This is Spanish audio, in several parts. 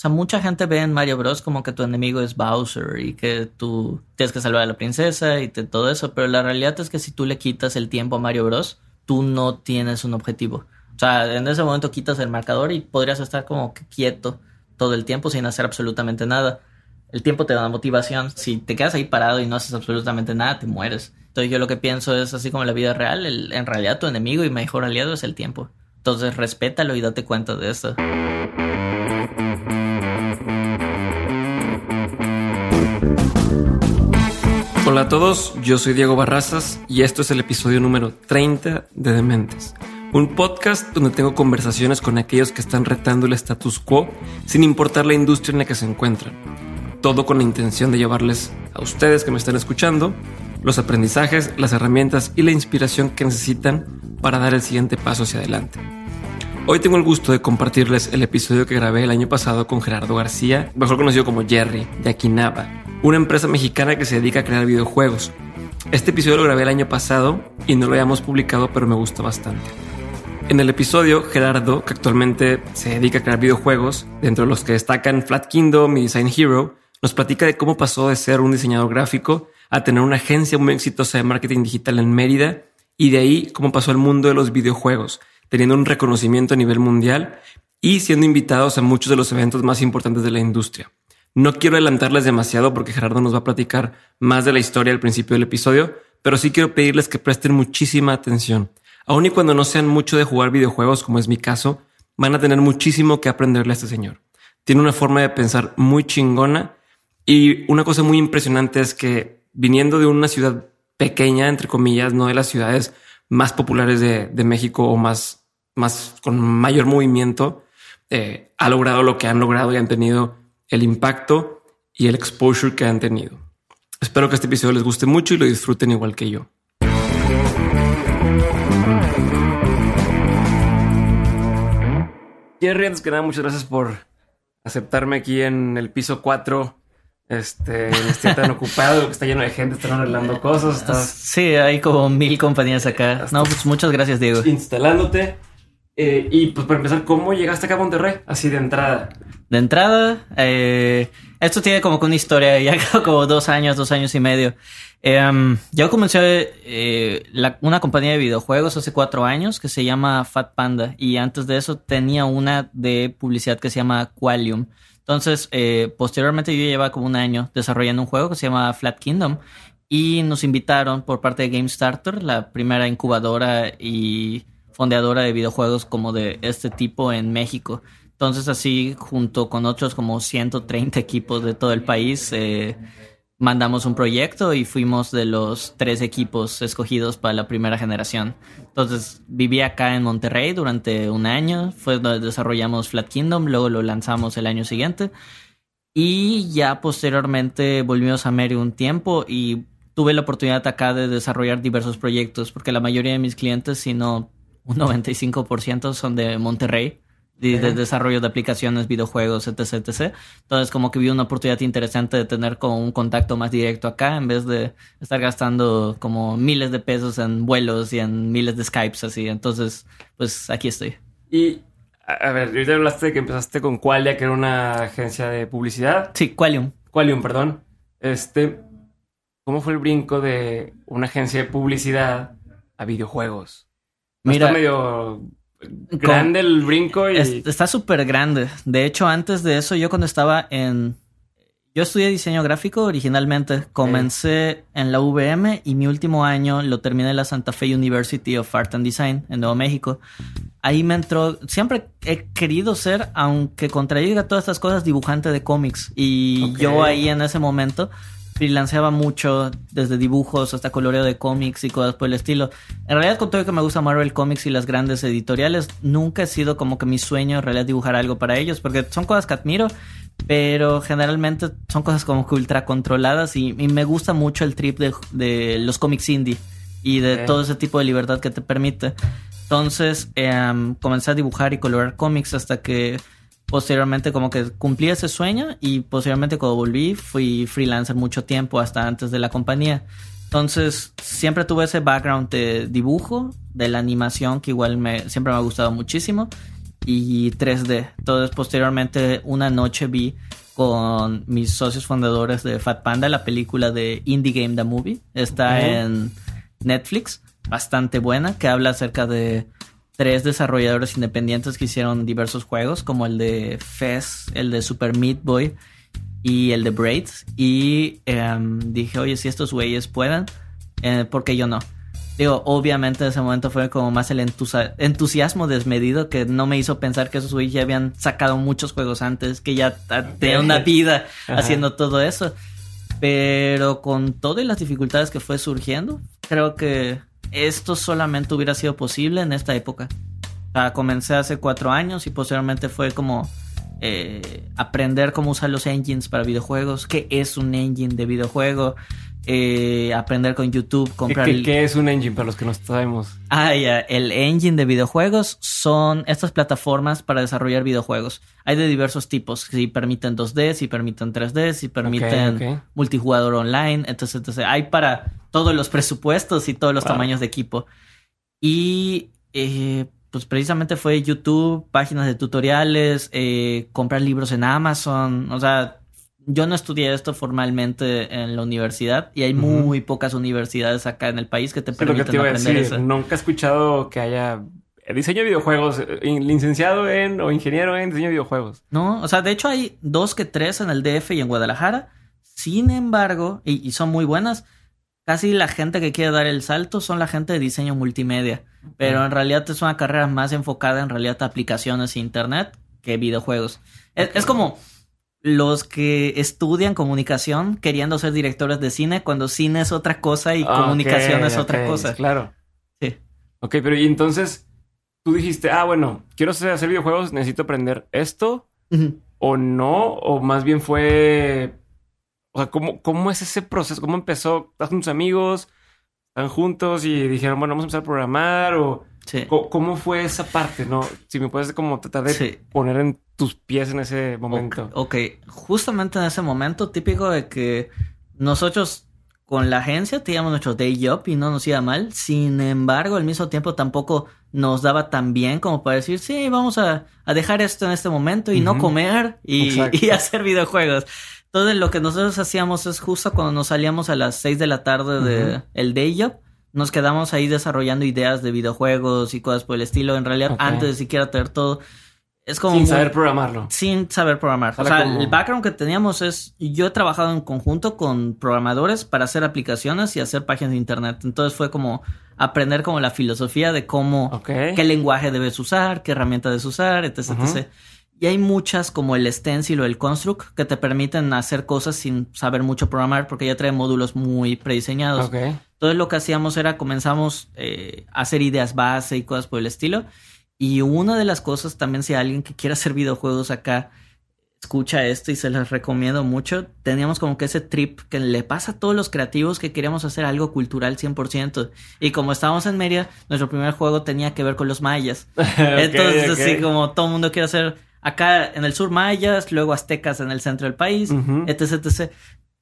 sea, mucha gente ve en Mario Bros como que tu enemigo es Bowser y que tú tienes que salvar a la princesa y todo eso, pero la realidad es que si tú le quitas el tiempo a Mario Bros, tú no tienes un objetivo. O sea, en ese momento quitas el marcador y podrías estar como quieto todo el tiempo sin hacer absolutamente nada. El tiempo te da motivación. Si te quedas ahí parado y no haces absolutamente nada, te mueres. Entonces yo lo que pienso es así como en la vida real, en realidad tu enemigo y mejor aliado es el tiempo. Entonces respétalo y date cuenta de eso. Hola a todos, yo soy Diego Barrazas y esto es el episodio número 30 de Dementes, un podcast donde tengo conversaciones con aquellos que están retando el status quo sin importar la industria en la que se encuentran. Todo con la intención de llevarles a ustedes que me están escuchando los aprendizajes, las herramientas y la inspiración que necesitan para dar el siguiente paso hacia adelante. Hoy tengo el gusto de compartirles el episodio que grabé el año pasado con Gerardo García, mejor conocido como Jerry, de Aquinaba, una empresa mexicana que se dedica a crear videojuegos. Este episodio lo grabé el año pasado y no lo habíamos publicado, pero me gusta bastante. En el episodio, Gerardo, que actualmente se dedica a crear videojuegos, dentro de los que destacan Flat Kingdom y Design Hero, nos platica de cómo pasó de ser un diseñador gráfico a tener una agencia muy exitosa de marketing digital en Mérida y de ahí cómo pasó al mundo de los videojuegos, teniendo un reconocimiento a nivel mundial y siendo invitados a muchos de los eventos más importantes de la industria. No quiero adelantarles demasiado porque Gerardo nos va a platicar más de la historia al principio del episodio, pero sí quiero pedirles que presten muchísima atención. Aun y cuando no sean mucho de jugar videojuegos, como es mi caso, van a tener muchísimo que aprenderle a este señor. Tiene una forma de pensar muy chingona y una cosa muy impresionante es que viniendo de una ciudad pequeña, entre comillas, no de las ciudades más populares de, México o más, más con mayor movimiento, eh, ha logrado lo que han logrado y han tenido el impacto y el exposure que han tenido. Espero que este episodio les guste mucho y lo disfruten igual que yo. Jerry, antes que nada, muchas gracias por aceptarme aquí en el piso 4. Este, estoy tan ocupado, que está lleno de gente, están arreglando cosas. Sí, hay como mil compañías acá. No, pues muchas gracias, Diego. Instalándote. Eh, y pues para empezar, ¿cómo llegaste acá a Monterrey? Así de entrada. De entrada, eh, esto tiene como que una historia, ya como dos años, dos años y medio. Em, yo comencé eh, una compañía de videojuegos hace cuatro años que se llama Fat Panda y antes de eso tenía una de publicidad que se llama Qualium. Entonces, posteriormente yo llevaba como un año desarrollando un juego que se llama Flat Kingdom y nos invitaron por parte de Game Starter, la primera incubadora y fondeadora de videojuegos como de este tipo en México. Entonces así, junto con otros como 130 equipos de todo el país, eh, mandamos un proyecto y fuimos de los tres equipos escogidos para la primera generación. Entonces viví acá en Monterrey durante un año, fue donde desarrollamos Flat Kingdom, luego lo lanzamos el año siguiente y ya posteriormente volvimos a Mary un tiempo y tuve la oportunidad acá de desarrollar diversos proyectos porque la mayoría de mis clientes, si no un 95% son de Monterrey, de, desarrollo de aplicaciones, videojuegos, etc, etc. Entonces como que vi una oportunidad interesante de tener como un contacto más directo acá en vez de estar gastando como miles de pesos en vuelos y en miles de Skypes así. Entonces, pues aquí estoy. Y a ver, ahorita hablaste de que empezaste con Qualia, que era una agencia de publicidad. Sí, Qualium. Qualium, perdón. Este, ¿cómo fue el brinco de una agencia de publicidad a videojuegos? Mira, está medio grande el brinco y... está súper grande. De hecho, antes de eso, yo cuando estaba en... Yo estudié diseño gráfico originalmente. Comencé en la VM y mi último año lo terminé en la Santa Fe University of Art and Design en Nuevo México. Ahí me entró... Siempre he querido ser, aunque contradiga todas estas cosas, dibujante de cómics. Y yo ahí en ese momento freelanceaba mucho, desde dibujos hasta coloreo de cómics y cosas por el estilo. En realidad, con todo que me gusta Marvel Comics y las grandes editoriales, nunca ha sido como que mi sueño en realidad dibujar algo para ellos, porque son cosas que admiro, pero generalmente son cosas como que ultra controladas y, me gusta mucho el trip de, los cómics indie y de todo ese tipo de libertad que te permite. Entonces, em, comencé a dibujar y colorear cómics hasta que posteriormente como que cumplí ese sueño y posteriormente cuando volví fui freelancer mucho tiempo hasta antes de la compañía. Entonces siempre tuve ese background de dibujo, de la animación que igual me, siempre me ha gustado muchísimo y 3D. Entonces, posteriormente, una noche vi con mis socios fundadores de Fat Panda la película de Indie Game The Movie. Está en Netflix, bastante buena, que habla acerca de tres desarrolladores independientes que hicieron diversos juegos, como el de Fez, el de Super Meat Boy y el de Braids. Y em, dije, oye, si estos güeyes pueden, eh, ¿por qué yo no? Digo, obviamente en ese momento fue como más el entusiasmo desmedido que no me hizo pensar que esos güeyes ya habían sacado muchos juegos antes, que ya tenían una vida haciendo todo eso. Pero con todas las dificultades que fue surgiendo, creo que esto solamente hubiera sido posible en esta época. O sea, comencé hace cuatro años y posteriormente fue como eh, aprender cómo usar los engines para videojuegos, qué es un engine de videojuego, eh, aprender con YouTube, comprar... ¿Qué, es un engine para los que no sabemos? Ah, ya, el engine de videojuegos son estas plataformas para desarrollar videojuegos. Hay de diversos tipos, si permiten 2D, si permiten 3D, si permiten multijugador online, entonces, entonces hay para todos los presupuestos y todos los tamaños de equipo. Y eh, pues precisamente fue YouTube, páginas de tutoriales, eh, comprar libros en Amazon, o sea, yo no estudié esto formalmente en la universidad y hay muy pocas universidades acá en el país que te permiten aprender eso. Nunca he escuchado que haya diseño de videojuegos, eh, licenciado en o ingeniero en diseño de videojuegos. No, o sea, de hecho hay dos que tres en el DF y en Guadalajara. Sin embargo, y, son muy buenas, casi la gente que quiere dar el salto son la gente de diseño multimedia. Pero en realidad es una carrera más enfocada en realidad a aplicaciones e internet que videojuegos. es como los que estudian comunicación queriendo ser directores de cine cuando cine es otra cosa y comunicación es otra cosa. Claro. Sí. Ok, pero y entonces tú dijiste, ah, bueno, quiero hacer videojuegos, necesito aprender esto. O no, o más bien fue. O sea, ¿cómo, ¿cómo es ese proceso? ¿Cómo empezó? ¿Estás con tus amigos? ¿Están juntos y dijeron, bueno, vamos a empezar a programar? ¿O ¿Cómo fue esa parte, no? Si me puedes como tratar de poner en tus pies en ese momento. ok, justamente en ese momento típico de que nosotros con la agencia teníamos nuestro day job y no nos iba mal. Sin embargo, al mismo tiempo tampoco nos daba tan bien como para decir, sí, vamos a, dejar esto en este momento y no comer y, hacer videojuegos. Entonces lo que nosotros hacíamos es justo cuando nos salíamos a las 6 de la tarde del el day job, nos quedamos ahí desarrollando ideas de videojuegos y cosas por el estilo. En realidad, antes de siquiera tener todo, es como... Sin saber programarlo. Sin saber programar. o sea, el background que teníamos es, yo he trabajado en conjunto con programadores para hacer aplicaciones y hacer páginas de internet. Entonces fue como aprender como la filosofía de cómo, qué lenguaje debes usar, qué herramienta debes usar, etc. etc. Y hay muchas como el stencil o el construct que te permiten hacer cosas sin saber mucho programar porque ya trae módulos muy prediseñados. Entonces lo que hacíamos era comenzamos eh, a hacer ideas base y cosas por el estilo. Y una de las cosas también si alguien que quiera hacer videojuegos acá escucha esto y se les recomiendo mucho, teníamos como que ese trip que le pasa a todos los creativos que queríamos hacer algo cultural 100%. Y como estábamos en Mérida, nuestro primer juego tenía que ver con los mayas. Entonces, así como todo el mundo quiere hacer acá en el sur mayas, luego aztecas en el centro del país, etc, etc.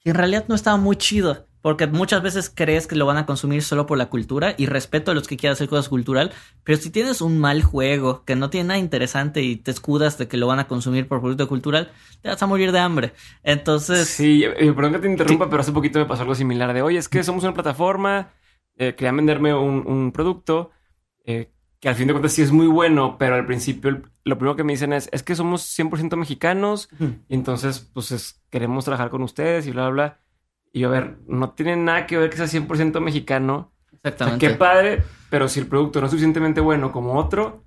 Y en realidad no estaba muy chido. Porque muchas veces crees que lo van a consumir solo por la cultura y respeto a los que quieran hacer cosas cultural, pero si tienes un mal juego que no tiene nada interesante y te escudas de que lo van a consumir por producto cultural, te vas a morir de hambre. Entonces... Sí, eh, perdón que te interrumpa, pero hace poquito me pasó algo similar de, oye, es que somos una plataforma, eh, querían venderme un, producto eh, que al fin de cuentas sí es muy bueno, pero al principio lo primero que me dicen es, es que somos 100% mexicanos y entonces pues queremos trabajar con ustedes y bla, bla, bla. Y a ver, no tiene nada que ver que sea 100% mexicano. Exactamente. qué padre, pero si el producto no es suficientemente bueno como otro,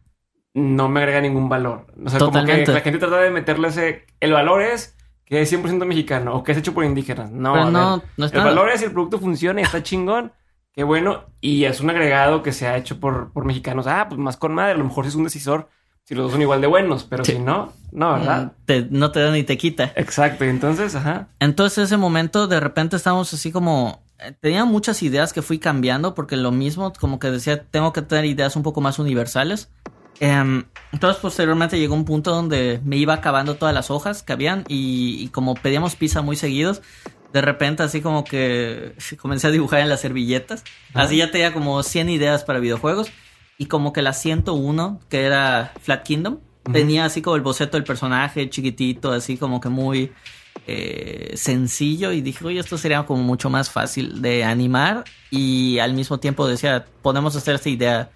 no me agrega ningún valor. O sea, como que la gente trata de meterle ese... El valor es que es 100% mexicano o que es hecho por indígenas. No, no, no El valor es si el producto funciona y está chingón. Qué bueno. Y es un agregado que se ha hecho por, por mexicanos. Ah, pues más con madre. A lo mejor es un decisor si los dos son igual de buenos, pero si no, no, ¿verdad? Mm, no te da ni te quita. Exacto, y entonces, ajá. Entonces, ese momento, de repente estamos así como. Eh, tenía muchas ideas que fui cambiando porque lo mismo, como que decía, tengo que tener ideas un poco más universales. Em, entonces, posteriormente llegó un punto donde me iba acabando todas las hojas que habían y, como pedíamos pizza muy seguidos, de repente así como que comencé a dibujar en las servilletas. Así ya tenía como 100 ideas para videojuegos y como que la 101, que era Flat Kingdom, Tenía así como el boceto del personaje chiquitito, así como que muy eh, sencillo y dije, oye, esto sería como mucho más fácil de animar y al mismo tiempo decía, podemos hacer esta idea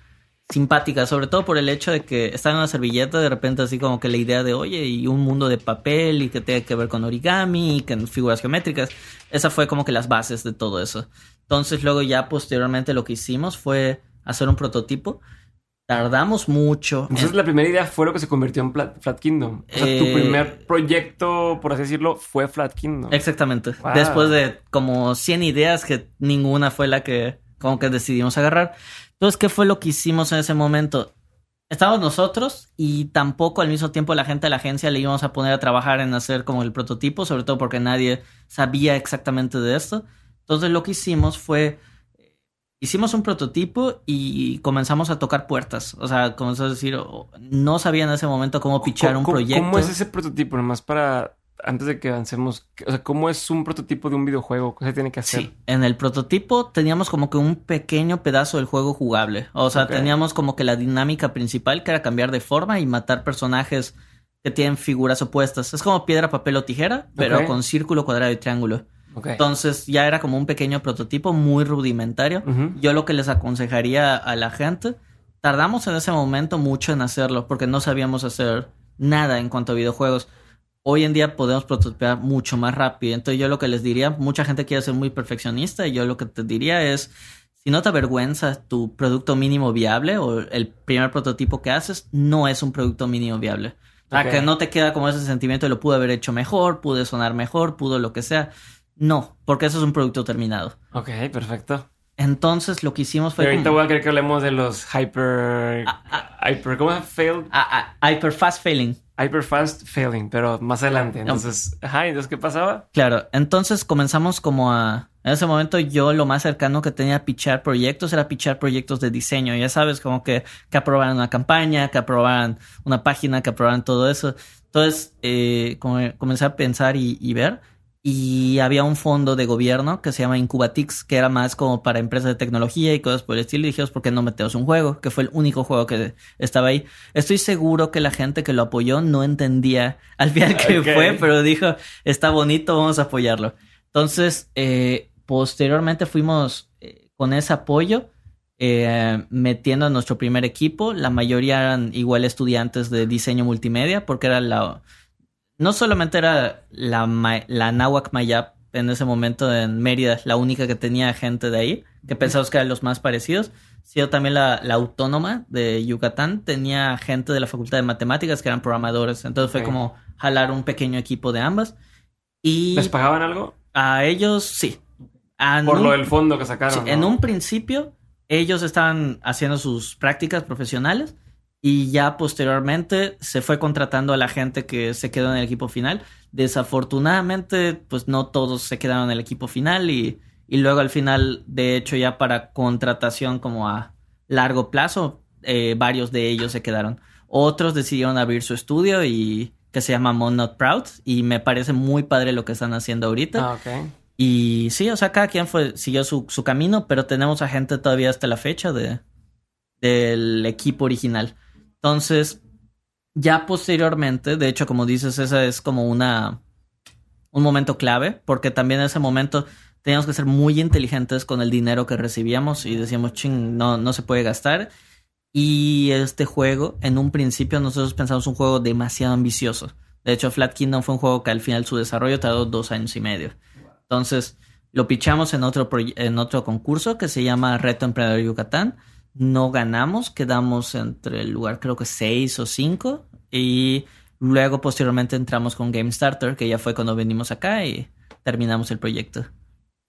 simpática, sobre todo por el hecho de que está en una servilleta, de repente así como que la idea de, oye, y un mundo de papel y que tenga que ver con origami y que figuras geométricas, esa fue como que las bases de todo eso. Entonces luego ya posteriormente lo que hicimos fue hacer un prototipo. Tardamos mucho. Entonces la primera idea fue lo que se convirtió en Flat, Kingdom. O sea, tu Eh, primer proyecto, por así decirlo, fue Flat Kingdom. Exactamente. Wow. Después de como 100 ideas que ninguna fue la que como que decidimos agarrar. Entonces, ¿qué fue lo que hicimos en ese momento? Estábamos nosotros y tampoco al mismo tiempo la gente de la agencia le íbamos a poner a trabajar en hacer como el prototipo, sobre todo porque nadie sabía exactamente de esto. Entonces lo que hicimos fue, hicimos un prototipo y comenzamos a tocar puertas. O sea, comenzó a decir, no sabía en ese momento cómo pichar un ¿Cómo- proyecto. ¿Cómo es ese prototipo? Nomás para, antes de que avancemos, o sea, ¿cómo es un prototipo de un videojuego? ¿Qué se tiene que hacer? Sí, en el prototipo teníamos como que un pequeño pedazo del juego jugable. O sea, teníamos como que la dinámica principal que era cambiar de forma y matar personajes que tienen figuras opuestas. Es como piedra, papel o tijera, pero con círculo, cuadrado y triángulo. Entonces ya era como un pequeño prototipo muy rudimentario. Yo lo que les aconsejaría a la gente, tardamos en ese momento mucho en hacerlo porque no sabíamos hacer nada en cuanto a videojuegos. Hoy en día podemos prototipar mucho más rápido. Entonces yo lo que les diría, mucha gente quiere ser muy perfeccionista y yo lo que te diría es, si no te avergüenza tu producto mínimo viable o el primer prototipo que haces, no es un producto mínimo viable. Ok. que no te queda como ese sentimiento de lo pude haber hecho mejor, pude sonar mejor, pudo lo que sea. No, porque eso es un producto terminado. Ok, perfecto. Entonces lo que hicimos Y fue... ahorita como- voy a querer que hablemos de los hyper... Ah, hyper ¿Cómo se? Failed? Ah, ah, hyper fast failing. Hyper fast failing, pero más adelante. Entonces, ajá, entonces, ¿qué pasaba? Claro, entonces comenzamos como a... En ese momento yo lo más cercano que tenía a pichar proyectos era pichar proyectos de diseño. Ya sabes, como que, que aprobaran una campaña, que aprobaran una página, que aprobaran todo eso. Entonces eh, come- comencé a pensar y, y ver. Y había un fondo de gobierno que se llama Incubatix, que era más como para empresas de tecnología y cosas por el estilo. Y dijimos, ¿por qué no metemos un juego? Que fue el único juego que estaba ahí. Estoy seguro que la gente que lo apoyó no entendía al final que Ok. fue, pero dijo, está bonito, vamos a apoyarlo. Entonces, eh, posteriormente fuimos eh, con ese apoyo eh, metiendo a nuestro primer equipo. La mayoría eran igual estudiantes de diseño multimedia, porque era la... No solamente era la, la Nahuac Mayap en ese momento en Mérida, la única que tenía gente de ahí, que pensamos que eran los más parecidos, sino también la, la Autónoma de Yucatán tenía gente de la Facultad de Matemáticas que eran programadores. Entonces fue como jalar un pequeño equipo de ambas. Y ¿Les pagaban algo? a ellos sí. A Por un- lo del fondo que sacaron. Sí, ¿no? En un principio, ellos estaban haciendo sus prácticas profesionales y ya posteriormente se fue contratando a la gente que se quedó en el equipo final. Desafortunadamente, pues no todos se quedaron en el equipo final y, y luego al final, de hecho, ya para contratación como a largo plazo, eh, varios de ellos se quedaron. Otros decidieron abrir su estudio y que se llama Mon Not Proud y me parece muy padre lo que están haciendo ahorita. Ah. Y sí, o sea, cada quien fue, siguió su, su camino, pero tenemos a gente todavía hasta la fecha de, del equipo original. Entonces, ya posteriormente, de hecho, como dices, esa es como una un momento clave, porque también en ese momento teníamos que ser muy inteligentes con el dinero que recibíamos y decíamos, ching, no, no se puede gastar. Y este juego, en un principio, nosotros pensamos un juego demasiado ambicioso. De hecho, Flat Kingdom fue un juego que al final su desarrollo tardó dos años y medio. Entonces, lo pichamos en otro, en otro concurso que se llama Reto Emprendedor Yucatán. No ganamos, quedamos entre el lugar creo que 6 o 5. Y luego posteriormente entramos con Game Starter, que ya fue cuando venimos acá y terminamos el proyecto.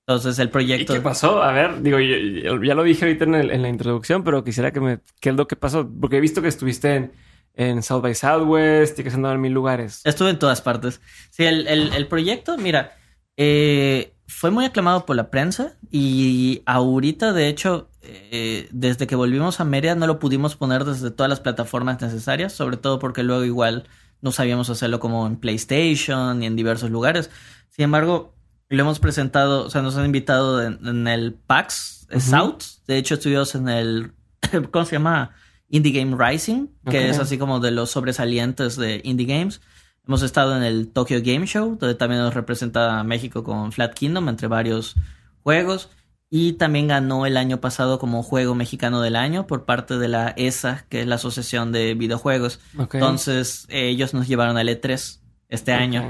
Entonces el ¿Y proyecto... qué pasó? A ver, digo, yo- yo- ya lo dije ahorita en, el- en la introducción, pero quisiera que me... ¿Qué es lo que pasó? Porque he visto que estuviste en, en South by Southwest y que has andado en mil lugares. Estuve en todas partes. Sí, el, el- el proyecto, mira, eh, fue muy aclamado por la prensa y ahorita, de hecho, eh, desde que volvimos a Mérida no lo pudimos poner desde todas las plataformas necesarias, sobre todo porque luego igual no sabíamos hacerlo como en PlayStation y en diversos lugares. Sin embargo, lo hemos presentado, o sea, nos han invitado en, en el PAX. South. De hecho, estuvimos en el, ¿cómo se llama? Indie Game Rising, que es así como de los sobresalientes de Indie Games. Hemos estado en el Tokyo Game Show, donde también nos representa a México con Flat Kingdom, entre varios juegos. Y también ganó el año pasado como Juego Mexicano del Año por parte de la ESA, que es la Asociación de Videojuegos. Entonces, eh, ellos nos llevaron al E3 este año.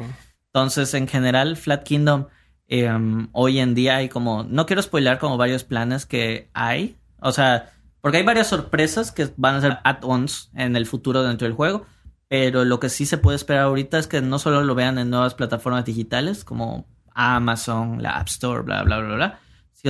Entonces, en general, Flat Kingdom, eh, um, hoy en día hay como, no quiero spoiler como varios planes que hay, o sea, porque hay varias sorpresas que van a ser add-ons en el futuro dentro del juego, pero lo que sí se puede esperar ahorita es que no solo lo vean en nuevas plataformas digitales como Amazon, la App Store, bla, bla, bla, bla,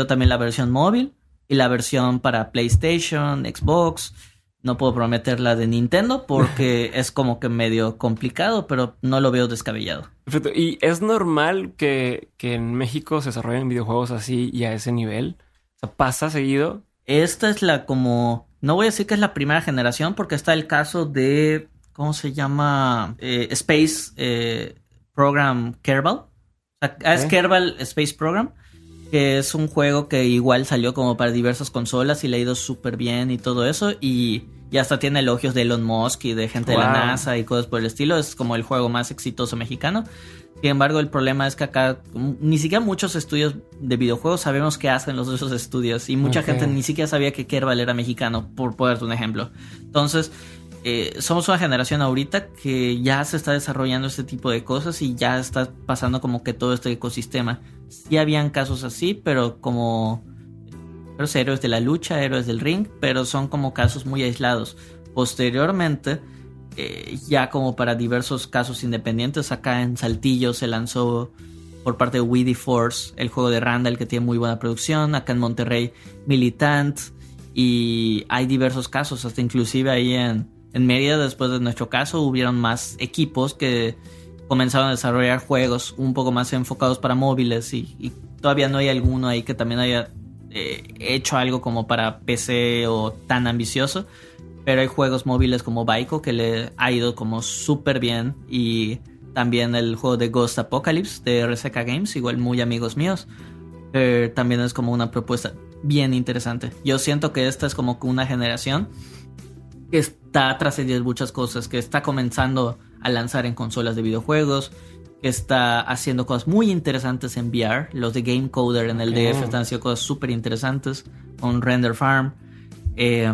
también la versión móvil y la versión para PlayStation, Xbox. No puedo prometer la de Nintendo porque es como que medio complicado, pero no lo veo descabellado. Perfecto. ¿Y es normal que, que en México se desarrollen videojuegos así y a ese nivel? O sea, ¿pasa seguido? Esta es la como. No voy a decir que es la primera generación, porque está el caso de. ¿Cómo se llama? Eh, Space eh, Program Kerbal. O sea, es. Kerbal Space Program. Que es un juego que igual salió como para diversas consolas y le ha ido súper bien y todo eso. Y, y hasta tiene elogios de Elon Musk y de gente de la. NASA y cosas por el estilo. Es como el juego más exitoso mexicano. Sin embargo, el problema es que acá ni siquiera muchos estudios de videojuegos sabemos qué hacen los de esos estudios. Y mucha gente ni siquiera sabía que Kerbal era mexicano, por ponerte un ejemplo. Entonces, eh, somos una generación ahorita que ya se está desarrollando este tipo de cosas y ya está pasando como que todo este ecosistema. Sí habían casos así, pero como pero héroes de la lucha, héroes del ring, pero son como casos muy aislados. Posteriormente, eh, ya como para diversos casos independientes, acá en Saltillo se lanzó por parte de Weedy Force el juego de Randall que tiene muy buena producción, acá en Monterrey Militant y hay diversos casos, hasta inclusive ahí en, en Mérida después de nuestro caso hubieron más equipos que comenzaron a desarrollar juegos un poco más enfocados para móviles y, todavía no hay alguno ahí que también haya eh, hecho algo como para PC o tan ambicioso. Pero hay juegos móviles como Baiko que le ha ido como súper bien. Y también el juego de Ghost Apocalypse de RCK Games, igual muy amigos míos. eh, también es como una propuesta bien interesante. Yo siento que esta es como una generación que está trascendiendo muchas cosas, que está comenzando a lanzar en consolas de videojuegos, que está haciendo cosas muy interesantes en VR. Los de Game Coder en el. DF están haciendo cosas súper interesantes con Render Farm. Eh,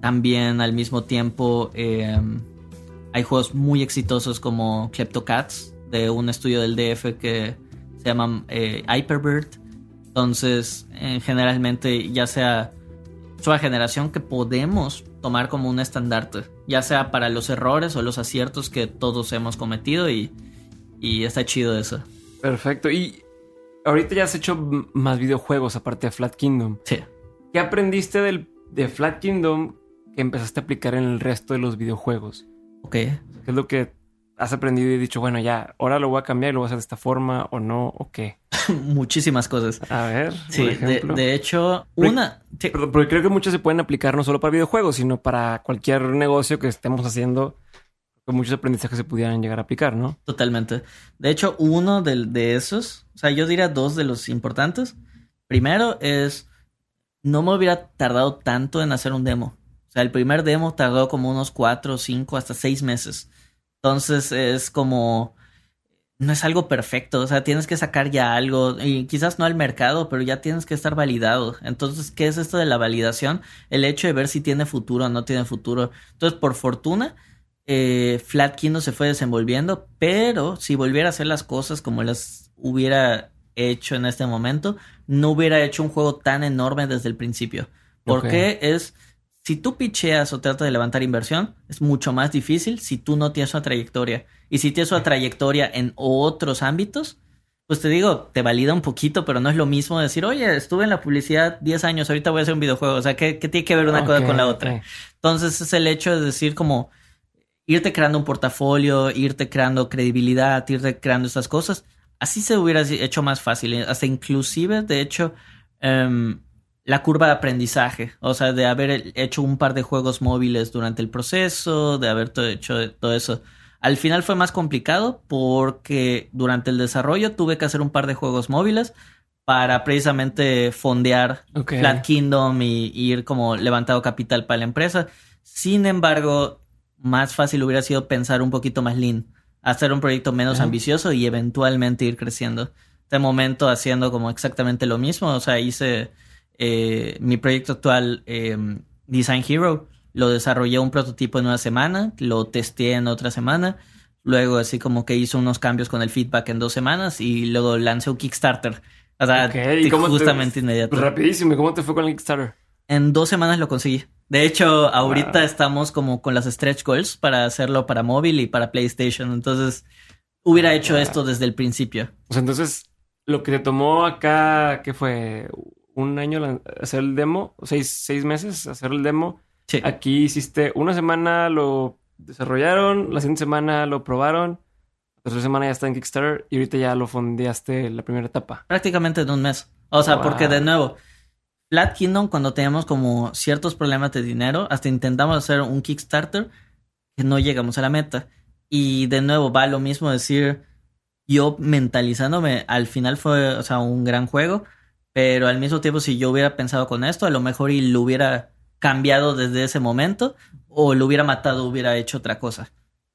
también al mismo tiempo eh, hay juegos muy exitosos como Kleptocats de un estudio del DF que se llama eh, Hyperbird. Entonces, generalmente ya sea una generación que podemos tomar como un estandarte, ya sea para los errores o los aciertos que todos hemos cometido y, y está chido eso. Perfecto. Y ahorita ya has hecho más videojuegos aparte de Flat Kingdom. Sí. ¿Qué aprendiste del, de Flat Kingdom que empezaste a aplicar en el resto de los videojuegos? Ok. ¿Qué es lo que has aprendido y dicho, bueno, ya, ahora lo voy a cambiar y lo voy a hacer de esta forma o no o qué? Muchísimas cosas. A ver, Sí, por de, ejemplo. de hecho, Porque- una... sí, porque creo que muchos se pueden aplicar no solo para videojuegos, sino para cualquier negocio que estemos haciendo. Con muchos aprendizajes se pudieran llegar a aplicar, ¿no? Totalmente. De hecho, uno de, de esos, o sea, yo diría dos de los importantes. Primero es, no me hubiera tardado tanto en hacer un demo. O sea, el primer demo tardó como unos cuatro, cinco, hasta seis meses. Entonces es como, no es algo perfecto. O sea, tienes que sacar ya algo, y quizás no al mercado, pero ya tienes que estar validado. Entonces, ¿qué es esto de la validación? El hecho de ver si tiene futuro o no tiene futuro. Entonces, por fortuna, eh, Flat Kingdom se fue desenvolviendo, pero si volviera a hacer las cosas como las hubiera hecho en este momento, no hubiera hecho un juego tan enorme desde el principio. Porque es, si tú picheas o tratas de levantar inversión, es mucho más difícil si tú no tienes una trayectoria. Y si tienes una trayectoria en otros ámbitos, pues te digo, te valida un poquito, pero no es lo mismo decir, oye, estuve en la publicidad 10 años, ahorita voy a hacer un videojuego. O sea, ¿qué, qué tiene que ver una cosa con la otra? Entonces es el hecho de decir como irte creando un portafolio, irte creando credibilidad, irte creando estas cosas. Así se hubiera hecho más fácil. Hasta inclusive, de hecho, em, la curva de aprendizaje. O sea, de haber hecho un par de juegos móviles durante el proceso, de haber to- hecho todo eso. Al final fue más complicado porque durante el desarrollo tuve que hacer un par de juegos móviles para precisamente fondear Ok. Flat Kingdom y, y ir como levantado capital para la empresa. Sin embargo, más fácil hubiera sido pensar un poquito más lean, hacer un proyecto menos ambicioso y eventualmente ir creciendo. De momento haciendo como exactamente lo mismo, o sea, hice eh, mi proyecto actual, eh, Design Hero, lo desarrollé un prototipo en una semana, lo testé en otra semana, luego así como que hizo unos cambios con el feedback en dos semanas y luego lancé un Kickstarter. O sea, ¿y cómo te- justamente inmediato. Pues rapidísimo. ¿Y cómo te fue con el Kickstarter? En dos semanas lo conseguí. De hecho, ahorita Wow. estamos como con las stretch goals para hacerlo para móvil y para PlayStation. Entonces, hubiera hecho Wow. esto desde el principio. O sea, entonces, lo que te tomó acá, ¿qué fue? ¿Un año hacer el demo? ¿O ¿Seis, seis meses hacer el demo? Sí. Aquí hiciste una semana, lo desarrollaron, la siguiente semana lo probaron, la tercera semana ya está en Kickstarter y ahorita ya lo fondeaste la primera etapa. Prácticamente en un mes. O sea, Wow. porque de nuevo, Flat Kingdom, cuando teníamos como ciertos problemas de dinero, hasta intentamos hacer un Kickstarter que no llegamos a la meta. Y de nuevo, va lo mismo decir, yo mentalizándome, al final fue, o sea, un gran juego, pero al mismo tiempo, si yo hubiera pensado con esto, a lo mejor y lo hubiera cambiado desde ese momento, o lo hubiera matado, hubiera hecho otra cosa.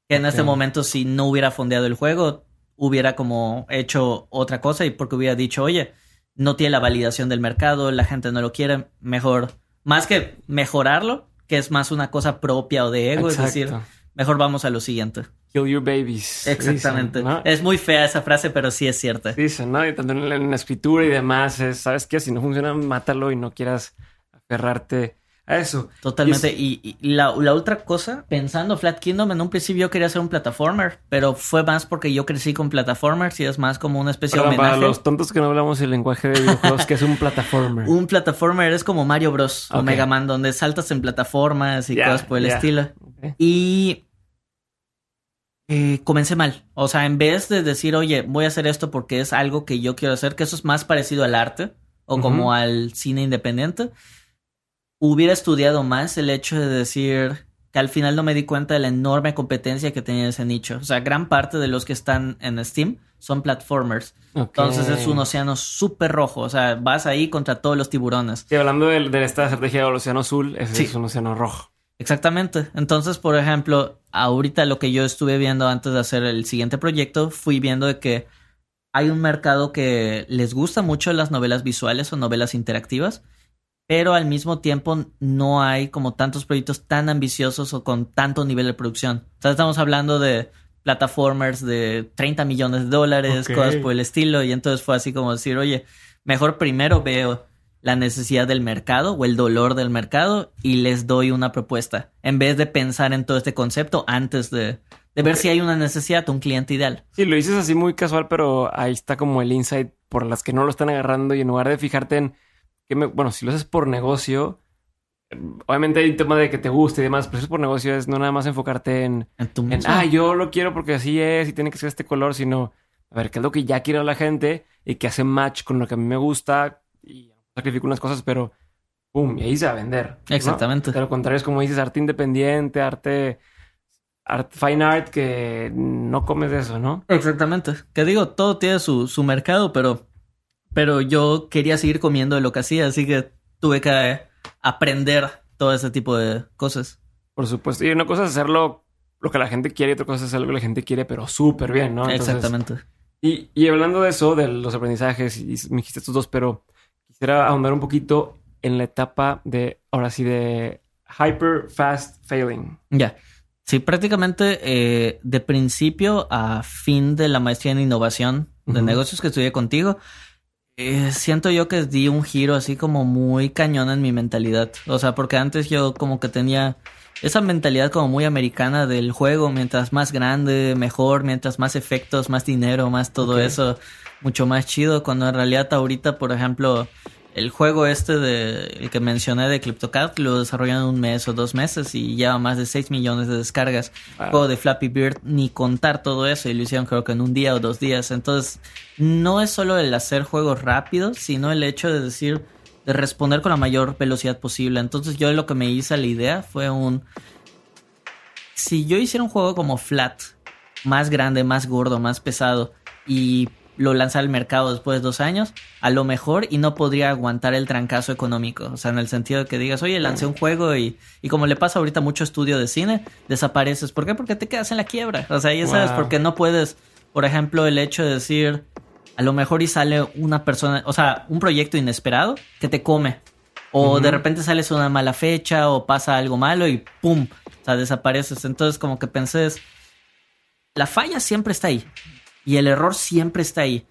Que en este Ok. momento, si no hubiera fondeado el juego, hubiera como hecho otra cosa y porque hubiera dicho, oye, no tiene la validación del mercado, la gente no lo quiere, mejor, más que mejorarlo, que es más una cosa propia o de ego, es decir. Mejor vamos a lo siguiente. Kill your babies. Exactamente. Dicen, ¿no? Es muy fea esa frase, pero sí es cierta. Dicen, ¿no? Y tanto en la, en la escritura y demás, es, ¿sabes qué? Si no funciona, mátalo y no quieras aferrarte a eso. Totalmente. Y, y la, la otra cosa, pensando Flat Kingdom, en un principio yo quería hacer un plataformer, pero fue más porque yo crecí con plataformers y es más como una especie Perdón, de para homenaje. los tontos que no hablamos el lenguaje de videojuegos, que es un plataformer. Un plataformer es como Mario Bros. o Ok. Mega Man, donde saltas en plataformas y Ya, cosas por el estilo. Y eh, comencé mal. O sea, en vez de decir, oye, voy a hacer esto porque es algo que yo quiero hacer, que eso es más parecido al arte o como al cine independiente, hubiera estudiado más el hecho de decir que al final no me di cuenta de la enorme competencia que tenía ese nicho. O sea, gran parte de los que están en Steam son platformers. Entonces es un océano súper rojo. O sea, vas ahí contra todos los tiburones. Sí, hablando de, de esta estrategia del océano azul, ese Sí. es un océano rojo. Exactamente. Entonces, por ejemplo, ahorita lo que yo estuve viendo antes de hacer el siguiente proyecto, fui viendo de que hay un mercado que les gusta mucho las novelas visuales o novelas interactivas, pero al mismo tiempo no hay como tantos proyectos tan ambiciosos o con tanto nivel de producción. O sea, estamos hablando de plataformers de 30 millones de dólares, cosas por el estilo, y entonces fue así como decir, oye, mejor primero veo la necesidad del mercado o el dolor del mercado y les doy una propuesta, en vez de pensar en todo este concepto antes de, de ver si hay una necesidad, un cliente ideal. Sí, lo dices así muy casual, pero ahí está como el insight por las que no lo están agarrando y en lugar de fijarte en que me, bueno, si lo haces por negocio, obviamente hay un tema de que te guste y demás, pero si es por negocio es no nada más enfocarte en, En tu en ah, yo lo quiero porque así es y tiene que ser este color, sino a ver, qué es lo que ya quiere la gente y que hace match con lo que a mí me gusta y sacrifico unas cosas, pero pum, y ahí se va a vender. ¿no? Exactamente. De lo contrario es como dices, arte independiente, arte, art, fine art, que no comes de eso, ¿no? Exactamente. Que digo, todo tiene su, su mercado, pero, pero yo quería seguir comiendo de lo que hacía, así que tuve que aprender todo ese tipo de cosas. Por supuesto. Y una cosa es hacerlo lo que la gente quiere y otra cosa es hacer lo que la gente quiere, pero súper bien, ¿no? Entonces- Exactamente. Y, y hablando de eso, de los aprendizajes, y me dijiste estos dos, pero quisiera ahondar un poquito en la etapa de, ahora sí, de hyper fast failing. Ya. Sí, prácticamente eh, de principio a fin de la maestría en innovación de negocios que estudié contigo, eh, siento yo que di un giro así como muy cañón en mi mentalidad. O sea, porque antes yo como que tenía esa mentalidad como muy americana del juego, mientras más grande, mejor, mientras más efectos, más dinero, más todo eso, mucho más chido, cuando en realidad ahorita, por ejemplo, el juego este de el que mencioné de CryptoCat lo desarrollaron en un mes o dos meses y lleva más de 6 millones de descargas. Claro. Juego de Flappy Bird, ni contar todo eso, y lo hicieron creo que en un día o dos días. Entonces, no es solo el hacer juegos rápidos, sino el hecho de decir, de responder con la mayor velocidad posible. Entonces, yo lo que me hice a la idea fue un. Si yo hiciera un juego como Flat, más grande, más gordo, más pesado, y lo lanza al mercado después de dos años, a lo mejor y no podría aguantar el trancazo económico. O sea, en el sentido de que digas, oye, lancé un juego y, y como le pasa ahorita mucho estudio de cine, desapareces. ¿Por qué? Porque te quedas en la quiebra. O sea, ya sabes, Wow. porque no puedes, por ejemplo, el hecho de decir, a lo mejor y sale una persona, o sea, un proyecto inesperado que te come. O de repente sales una mala fecha o pasa algo malo y ¡pum! O sea, desapareces. Entonces como que pensé, la falla siempre está ahí. Y el error siempre está ahí.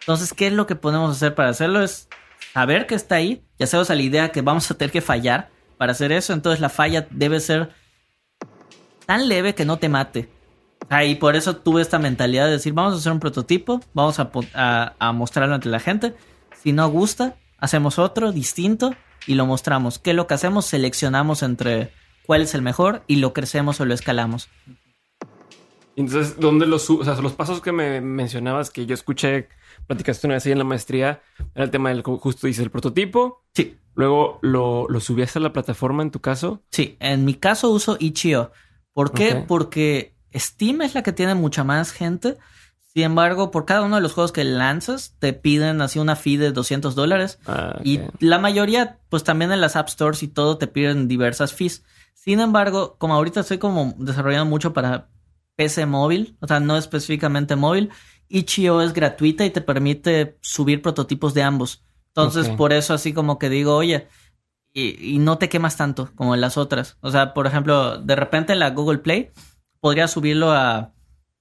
Entonces, ¿qué es lo que podemos hacer para hacerlo? Es saber que está ahí. Ya sabemos la idea que vamos a tener que fallar para hacer eso. Entonces la falla debe ser tan leve que no te mate. Ah, y por eso tuve esta mentalidad de decir, vamos a hacer un prototipo, vamos a- a mostrarlo ante la gente. Si no gusta, hacemos otro distinto y lo mostramos. ¿Qué es lo que hacemos? Seleccionamos entre cuál es el mejor y lo crecemos o lo escalamos. Entonces, ¿dónde los O sea, los pasos que me mencionabas que yo escuché, platicaste una vez ahí en la maestría, era el tema del justo dice el prototipo, Sí, luego lo, lo subías a la plataforma en tu caso. sí. En mi caso uso Itch.io. ¿Por qué? Porque Steam es la que tiene mucha más gente. Sin embargo, por cada uno de los juegos que lanzas, te piden así una fee de 200 dólares. Ah, Y la mayoría, pues también en las App Stores y todo, te piden diversas fees. Sin embargo, como ahorita estoy como desarrollando mucho para PC móvil, o sea, no específicamente móvil, Itch.io es gratuita y te permite subir prototipos de ambos. Entonces, por eso así como que digo, oye, y, y no te quemas tanto como en las otras. O sea, por ejemplo, de repente en la Google Play podría subirlo a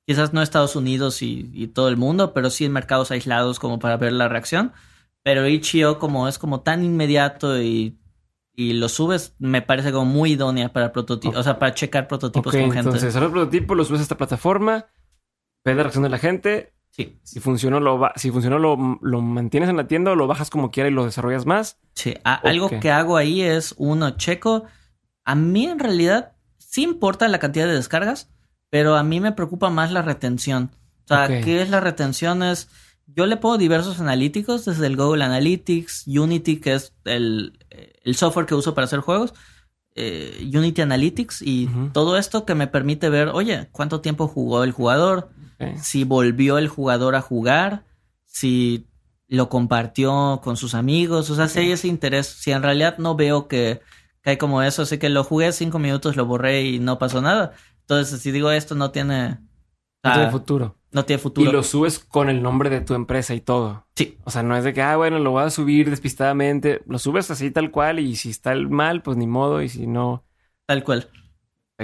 quizás no Estados Unidos y, y todo el mundo, pero sí en mercados aislados como para ver la reacción. Pero Itch.io como es como tan inmediato y, y lo subes, me parece como muy idónea para prototipos, o sea, para checar prototipos con gente. entonces, ahora el prototipo, lo subes a esta plataforma, ves la reacción de la gente. Sí, Si funcionó, lo, si funcionó lo, lo mantienes en la tienda o lo bajas como quiera y lo desarrollas más. sí. A- Algo que hago ahí es, uno, checo. A mí en realidad sí importa la cantidad de descargas, pero a mí me preocupa más la retención. O sea. ¿qué es la retención? Es, yo le pongo diversos analíticos, desde el Google Analytics, Unity, que es el, el software que uso para hacer juegos, eh, Unity Analytics y todo esto que me permite ver, oye, cuánto tiempo jugó el jugador, si volvió el jugador a jugar, si lo compartió con sus amigos, o sea, si hay ese interés, si en realidad no veo que, que hay como eso, así que lo jugué cinco minutos, lo borré y no pasó nada. Entonces, si digo esto no tiene, No tiene futuro. No tiene futuro. Y lo subes con el nombre de tu empresa y todo. Sí, O sea, no es de que, ah, bueno, lo voy a subir despistadamente. Lo subes así tal cual y si está mal, pues ni modo. Y si no... tal cual.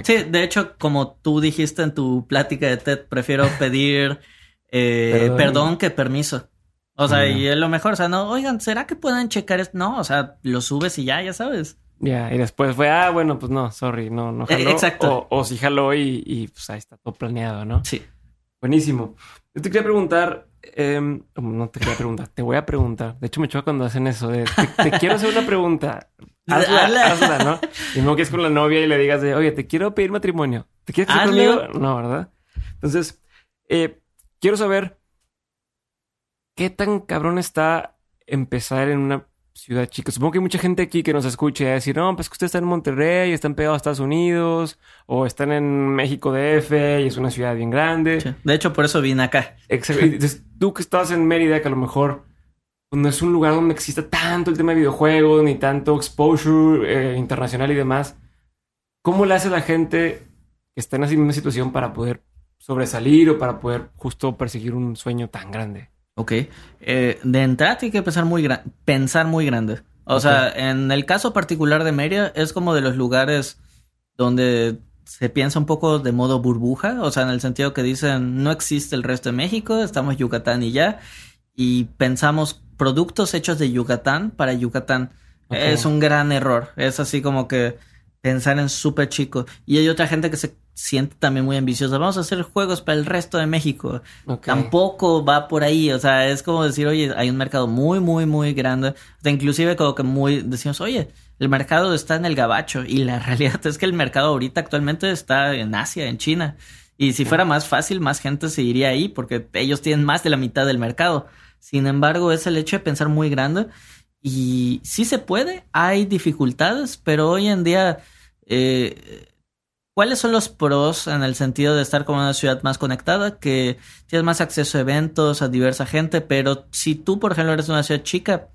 Sí, de hecho, como tú dijiste en tu plática de TED, prefiero pedir eh, Perdón. perdón. que permiso. O sea, y es lo mejor. O sea, no, oigan, ¿será que pueden checar esto? No, o sea, lo subes y ya, ya sabes. Ya, y después fue, ah, bueno, pues no, sorry, no, no Eh, jaló. exacto. O, o sí jaló y, y, pues ahí está todo planeado, ¿no? Sí. Buenísimo. Yo te quería preguntar, em, no te quería preguntar, te voy a preguntar. De hecho, me choca cuando hacen eso de, te, te quiero hacer una pregunta. Hazla, Hazla. ¿no? Y no que es con la novia y le digas de, oye, te quiero pedir matrimonio. ¿Te quieres casar conmigo? No, ¿verdad? Entonces, eh, quiero saber qué tan cabrón está empezar en una ciudad chica. Supongo que hay mucha gente aquí que nos escuche a decir, no, pues que ustedes están en Monterrey, están pegados a Estados Unidos, o están en México DF y es una ciudad bien grande. sí. De hecho, por eso vine acá. Exacto. Entonces, tú que estabas en Mérida, que a lo mejor pues, no es un lugar donde exista tanto el tema de videojuegos, ni tanto exposure eh, internacional y demás, ¿cómo le hace la gente que está en esa misma situación para poder sobresalir o para poder justo perseguir un sueño tan grande? Ok. Eh, de entrada tiene que pensar muy, pensar muy grande. O sea, en el caso particular de Mérida, es como de los lugares donde se piensa un poco de modo burbuja. O sea, en el sentido que dicen, no existe el resto de México, estamos Yucatán y ya. Y pensamos productos hechos de Yucatán para Yucatán. Es un gran error. Es así como que pensar en súper chico. Y hay otra gente que se siente también muy ambiciosa. Vamos a hacer juegos para el resto de México. Tampoco va por ahí, o sea, es como decir, oye, hay un mercado muy, muy, muy grande. O sea, inclusive como que muy, decimos, oye, el mercado está en el gabacho y la realidad es que el mercado ahorita actualmente está en Asia, en China. Y si fuera más fácil, más gente se iría ahí porque ellos tienen más de la mitad del mercado. Sin embargo, es el hecho de pensar muy grande y sí se puede, hay dificultades, pero hoy en día eh, ¿Cuáles son los pros en el sentido de estar como una ciudad más conectada? Que tienes más acceso a eventos, a diversa gente, pero si tú, por ejemplo, eres una ciudad chica,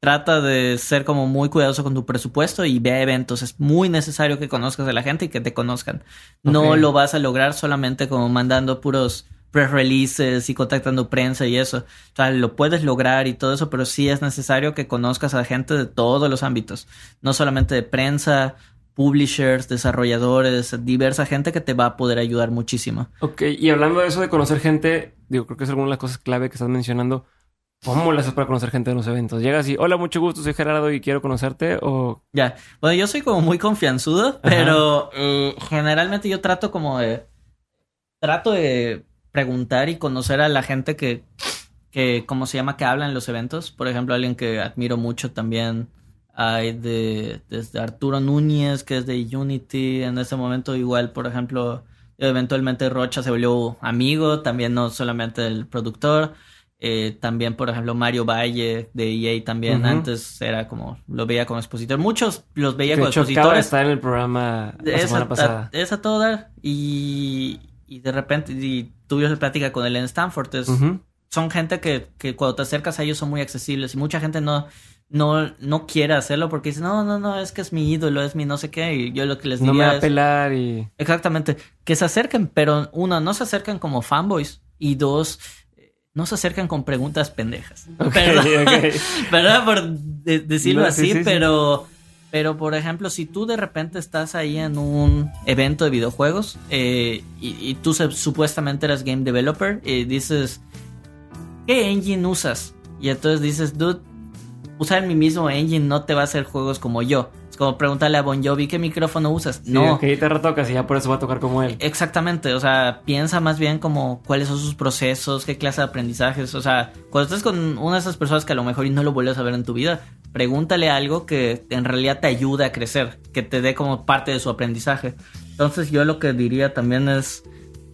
trata de ser como muy cuidadoso con tu presupuesto y ve a eventos. Es muy necesario que conozcas a la gente y que te conozcan. No lo vas a lograr solamente como mandando puros press releases y contactando prensa y eso. O sea, lo puedes lograr y todo eso, pero sí es necesario que conozcas a gente de todos los ámbitos. No solamente de prensa, publishers, desarrolladores, diversa gente que te va a poder ayudar muchísimo. Ok, y hablando de eso de conocer gente, digo, creo que es alguna de las cosas clave que estás mencionando. ¿Cómo le haces para conocer gente en los eventos? Llegas y, hola, mucho gusto, soy Gerardo y quiero conocerte, o... Ya, bueno, yo soy como muy confianzudo, pero eh, generalmente yo trato como de... Trato de preguntar y conocer a la gente que, que, ¿cómo se llama? Que habla en los eventos. Por ejemplo, alguien que admiro mucho también hay de, desde Arturo Núñez, que es de Unity. En ese momento igual, por ejemplo, eventualmente Rocha se volvió amigo, también no solamente el productor. Eh, también, por ejemplo, Mario Valle de EA también antes era como, lo veía como expositor. Muchos los veía De como hecho, acaba de expositores. estar en el programa la Es semana pasada. es a todo dar. Y, y de repente y tuvimos plática con él en Stanford. Es-. Son gente que, que cuando te acercas a ellos son muy accesibles. Y mucha gente no, no, no quiere hacerlo porque dice, no, no, no, es que es mi ídolo, es mi no sé qué. Y yo lo que les No me diría va a pelar y... Exactamente. Que se acerquen, pero uno, no se acercan como fanboys. Y dos, eh, no se acercan con preguntas pendejas. Ok, Perdón, ok. perdón por de- decirlo No, así, sí, sí. pero... Pero, por ejemplo, si tú de repente estás ahí en un evento de videojuegos eh, y, y tú se- supuestamente eres game developer y dices, ¿qué engine usas? Y entonces dices, dude, usar mi mismo engine no te va a hacer juegos como yo. Es como preguntarle a Bon Jovi, ¿qué micrófono usas? Sí, no. ¿Qué guitarra tocas? Y ya por eso va a tocar como él. Exactamente, o sea, piensa más bien como cuáles son sus procesos, qué clase de aprendizajes, o sea, cuando estés con una de esas personas que a lo mejor y no lo vuelves a ver en tu vida, pregúntale algo que en realidad te ayude a crecer, que te dé como parte de su aprendizaje. Entonces yo lo que diría también es,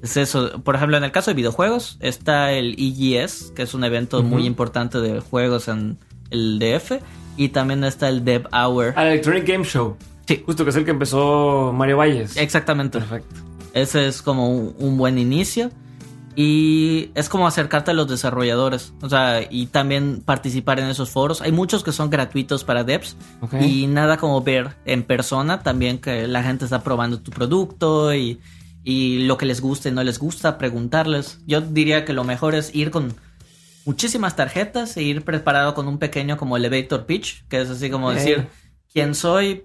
es eso, por ejemplo, en el caso de videojuegos está el EGS, que es un evento muy importante de juegos en el DF, y también está el Dev Hour. Al Electronic Game Show. Sí. Justo que es el que empezó Mario Valles. Exactamente. Perfecto. Ese es como un, un buen inicio. Y es como acercarte a los desarrolladores. O sea, y también participar en esos foros. Hay muchos que son gratuitos para devs. Y nada como ver en persona también que la gente está probando tu producto y, y lo que les gusta y no les gusta, preguntarles. Yo diría que lo mejor es ir con muchísimas tarjetas e ir preparado con un pequeño como elevator pitch, que es así como decir, quién soy,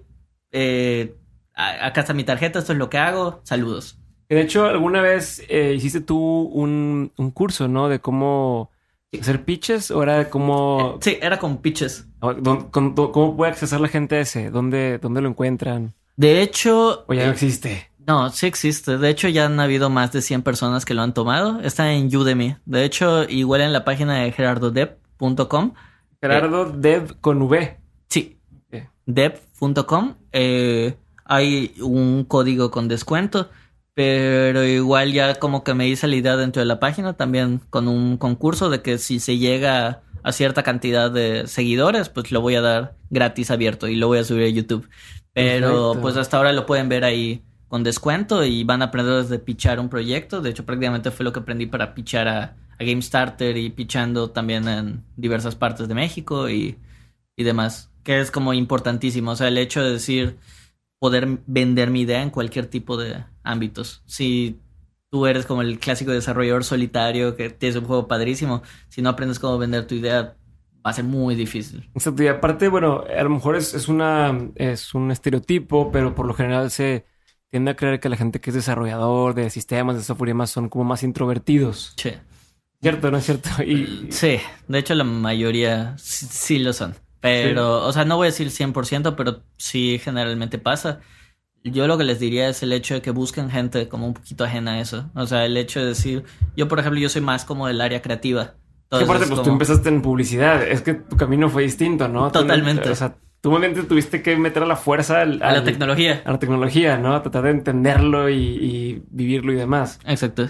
eh, acá está mi tarjeta, esto es lo que hago, saludos. De hecho, alguna vez eh, hiciste tú un, un curso, ¿no? De cómo hacer pitches o era de cómo... Sí, era con pitches. o dón- con- do- ¿Cómo puede accesar la gente ese? ¿Dónde, dónde lo encuentran? De hecho, O ya no eh, existe. No, sí existe. De hecho, ya han habido más de 100 personas que lo han tomado. Está en Udemy. De hecho, igual en la página de gerardodev.com. Gerardo Dev con V. Sí, dev.com. eh, hay un código con descuento. Pero igual ya como que me hice la idea dentro de la página también con un concurso de que si se llega a cierta cantidad de seguidores, pues lo voy a dar gratis abierto y lo voy a subir a YouTube. Pero Perfecto. pues hasta ahora lo pueden ver ahí con descuento y van a aprender desde pichar un proyecto. De hecho, prácticamente fue lo que aprendí para pichar a, a GameStarter y pichando también en diversas partes de México y, y demás. Que es como importantísimo. O sea, el hecho de decir poder vender mi idea en cualquier tipo de ámbitos. Si tú eres como el clásico desarrollador solitario que tienes un juego padrísimo, si no aprendes cómo vender tu idea, va a ser muy difícil. Exacto. Y aparte, bueno, a lo mejor es, es una es un estereotipo, pero por lo general se tiende a creer que la gente que es desarrollador de sistemas, de software y demás son como más introvertidos. Sí. ¿Cierto? ¿No es cierto? Y Sí, de hecho la mayoría sí, sí lo son. Pero, o sea, no voy a decir 100%, pero sí generalmente pasa. Yo lo que les diría es el hecho de que busquen gente como un poquito ajena a eso. O sea, el hecho de decir, yo por ejemplo, yo soy más como del área creativa. Entonces, aparte, pues tú empezaste en publicidad. Es que tu camino fue distinto, ¿no? Totalmente. o sea, tú realmente tuviste que meter a la fuerza al- a la tecnología. a la tecnología, ¿no? Tratar de entenderlo y, y vivirlo y demás. Exacto.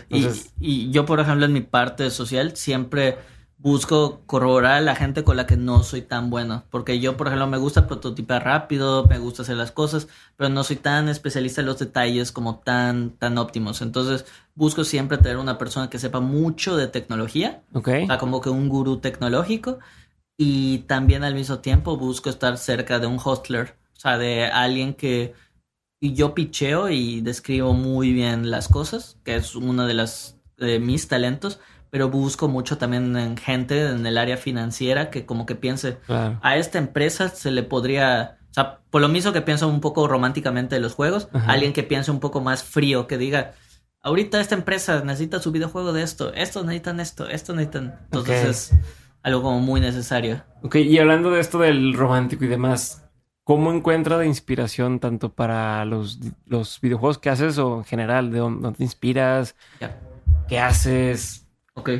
Y, yo, por ejemplo, en mi parte social siempre busco corroborar a la gente con la que no soy tan bueno. Porque yo, por ejemplo, me gusta prototipar rápido, me gusta hacer las cosas, pero no soy tan especialista en los detalles como tan, tan óptimos. Entonces, busco siempre tener una persona que sepa mucho de tecnología. Ok. O sea, como que un gurú tecnológico. Y también al mismo tiempo busco estar cerca de un hostler. O sea, de alguien que y yo picheo y describo muy bien las cosas, que es uno de, las, de mis talentos, pero busco mucho también en gente en el área financiera que como que piense, Claro. a esta empresa se le podría, o sea, por lo mismo que pienso un poco románticamente de los juegos, Ajá. alguien que piense un poco más frío, que diga, ahorita esta empresa necesita su videojuego de esto, estos necesitan esto, estos necesitan, entonces. Algo como muy necesario. Ok, y hablando de esto del romántico y demás, ¿cómo encuentras de inspiración tanto para los, los videojuegos que haces o en general? ¿De dónde te inspiras? ¿Qué haces? Ok.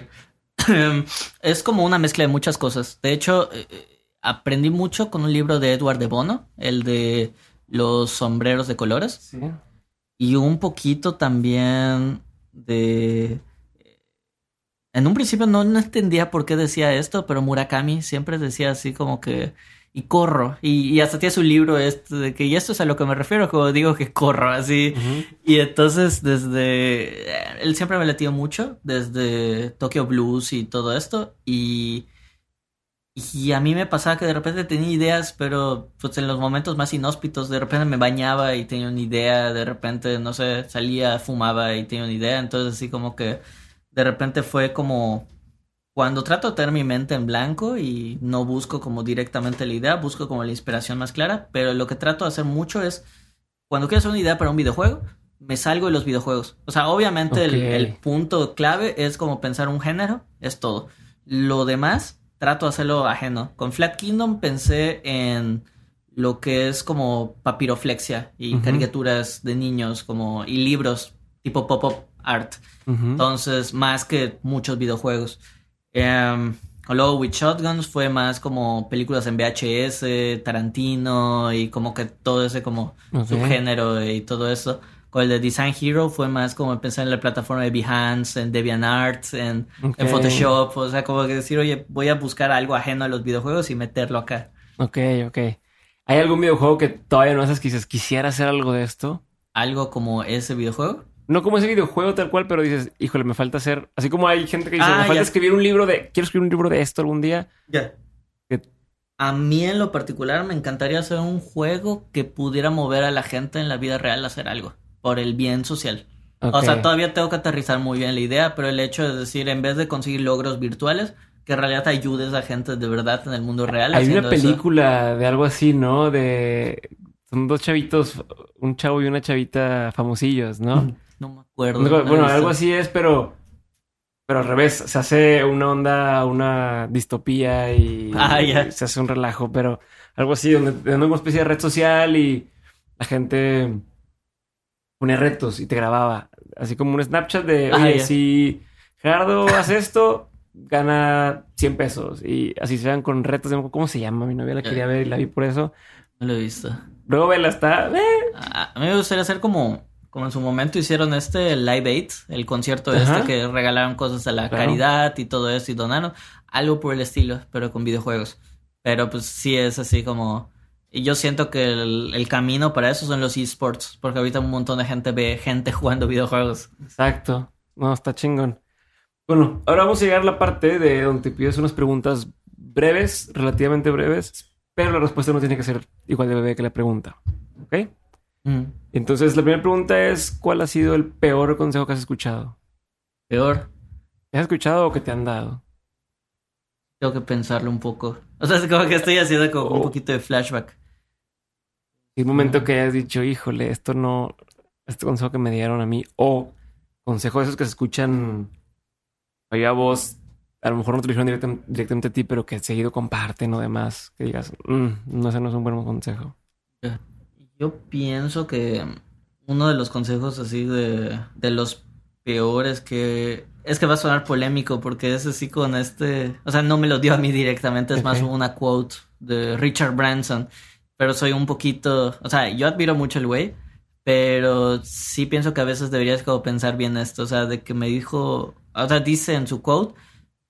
es como una mezcla de muchas cosas. De hecho, eh, eh, aprendí mucho con un libro de Edward de Bono, el de los sombreros de colores, Sí. y un poquito también de... En un principio no, no entendía por qué decía esto, pero Murakami siempre decía así como que... Y corro. Y, y hasta tiene su libro este de que... Y esto es a lo que me refiero cuando digo que corro, así. Y entonces desde... eh, Él siempre me latió mucho, desde Tokyo Blues y todo esto. Y... Y a mí me pasaba que de repente tenía ideas, pero pues en los momentos más inhóspitos, de repente me bañaba y tenía una idea, de repente, no sé, salía, fumaba y tenía una idea. Entonces así como que de repente fue como... Cuando trato de tener mi mente en blanco y no busco como directamente la idea, busco como la inspiración más clara, pero lo que trato de hacer mucho es cuando quiero hacer una idea para un videojuego, me salgo de los videojuegos. O sea, obviamente el, punto clave es como pensar un género, es todo. Lo demás, trato de hacerlo ajeno. Con Flat Kingdom pensé en lo que es como papiroflexia y caricaturas de niños como y libros tipo pop-up art. Entonces, más que muchos videojuegos. Em, luego, With Shotguns fue más como películas en VHS, Tarantino y como que todo ese como subgénero y todo eso. Con el de Design Hero fue más como pensar en la plataforma de Behance, en DeviantArt, en, en Photoshop. O sea, como que decir, oye, voy a buscar algo ajeno a los videojuegos y meterlo acá. Ok, ok. ¿Hay algún videojuego que todavía no haces que dices, quisiera hacer algo de esto? Algo como ese videojuego. No como ese videojuego tal cual, pero dices, híjole, me falta hacer. Así como hay gente que dice, Ah, me falta ya. escribir un libro de. Quiero escribir un libro de esto algún día. Ya. Que- A mí en lo particular me encantaría hacer un juego que pudiera mover a la gente en la vida real a hacer algo por el bien social. O sea, todavía tengo que aterrizar muy bien la idea, pero el hecho de decir, en vez de conseguir logros virtuales, que en realidad ayudes a gente de verdad en el mundo real. Hay una eso. película de algo así, ¿no? De. Son dos chavitos, un chavo y una chavita famosillos, ¿no? No me acuerdo. No, bueno, algo así es, pero. Pero al revés, se hace una onda, una distopía y Ah, ya. se hace un relajo, pero algo así, donde, donde una especie de red social y la gente ponía retos y te grababa. Así como un Snapchat de, Ah, oye, si Gerardo hace esto, gana 100 pesos. Y así se van con retos. de- ¿Cómo se llama? Mi novia la quería ver y la vi por eso. No lo he visto. Luego vela, está... eh, A a mí me gustaría hacer como, como en su momento hicieron este Live Aid, el concierto Ajá. este que regalaron cosas a la Claro. caridad y todo eso y donaron. Algo por el estilo, pero con videojuegos. Pero pues sí es así como... Y yo siento que el, el camino para eso son los esports, porque ahorita un montón de gente ve gente jugando videojuegos. Exacto. No, está chingón. Bueno, ahora vamos a llegar a la parte de donde te pides unas preguntas breves, relativamente breves, pero la respuesta no tiene que ser igual de breve que la pregunta. ¿Ok? Mm, Entonces, la primera pregunta es: ¿Cuál ha sido el peor consejo que has escuchado? Peor, ¿Te has escuchado o que te han dado? tengo que pensarlo un poco. O sea, es como que estoy haciendo como un Oh. poquito de flashback. Y un momento que hayas dicho, híjole, esto no, este consejo que me dieron a mí, o consejo de esos que se escuchan oye a vos, a lo mejor no te lo dijeron directam- directamente a ti, pero que seguido comparten o demás, que digas, "Mm, no, ese no es un buen consejo. Yo pienso que uno de los consejos así de, de los peores que... Es que va a sonar polémico porque es así con este... O sea, no me lo dio a mí directamente, es más una quote de Richard Branson. Pero soy un poquito... O sea, yo admiro mucho el güey, pero sí pienso que a veces deberías como pensar bien esto. O sea, de que me dijo... O sea, dice en su quote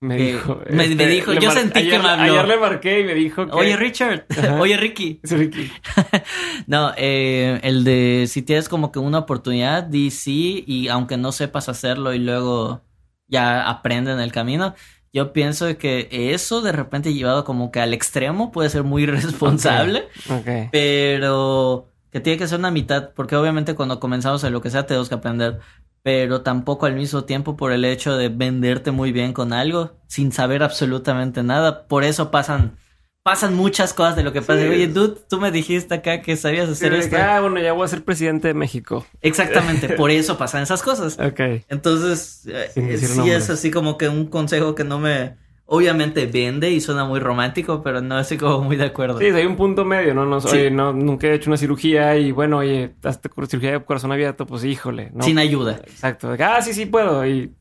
Me que- dijo. me- me este, dijo, yo sentí que ayer, me habló. Ayer le marqué y me dijo que. Oye, Richard. Ajá. Oye, Ricky. Sí, Ricky. No, eh, el de si tienes como que una oportunidad, di sí y aunque no sepas hacerlo y luego ya aprende en el camino, yo pienso que eso de repente llevado como que al extremo puede ser muy responsable, Ok. pero que tiene que ser una mitad, porque obviamente cuando comenzamos en lo que sea tenemos que aprender, pero tampoco al mismo tiempo por el hecho de venderte muy bien con algo sin saber absolutamente nada, por eso pasan... Pasan muchas cosas de lo que pasa. Sí. Oye, dude, tú me dijiste acá que sabías hacer esto. ah, bueno, ya voy a ser presidente de México. Exactamente, por eso pasan esas cosas. Ok. Entonces, eh, sí nombres. es así como que un consejo que no me... Obviamente vende y suena muy romántico, pero no estoy como muy de acuerdo. Sí, hay un punto medio, ¿no? no Sí. Oye, no, nunca he hecho una cirugía y bueno, oye, hazte cirugía de corazón abierto, pues híjole, ¿no? Sin ayuda. Exacto. Ah, sí, sí puedo. Y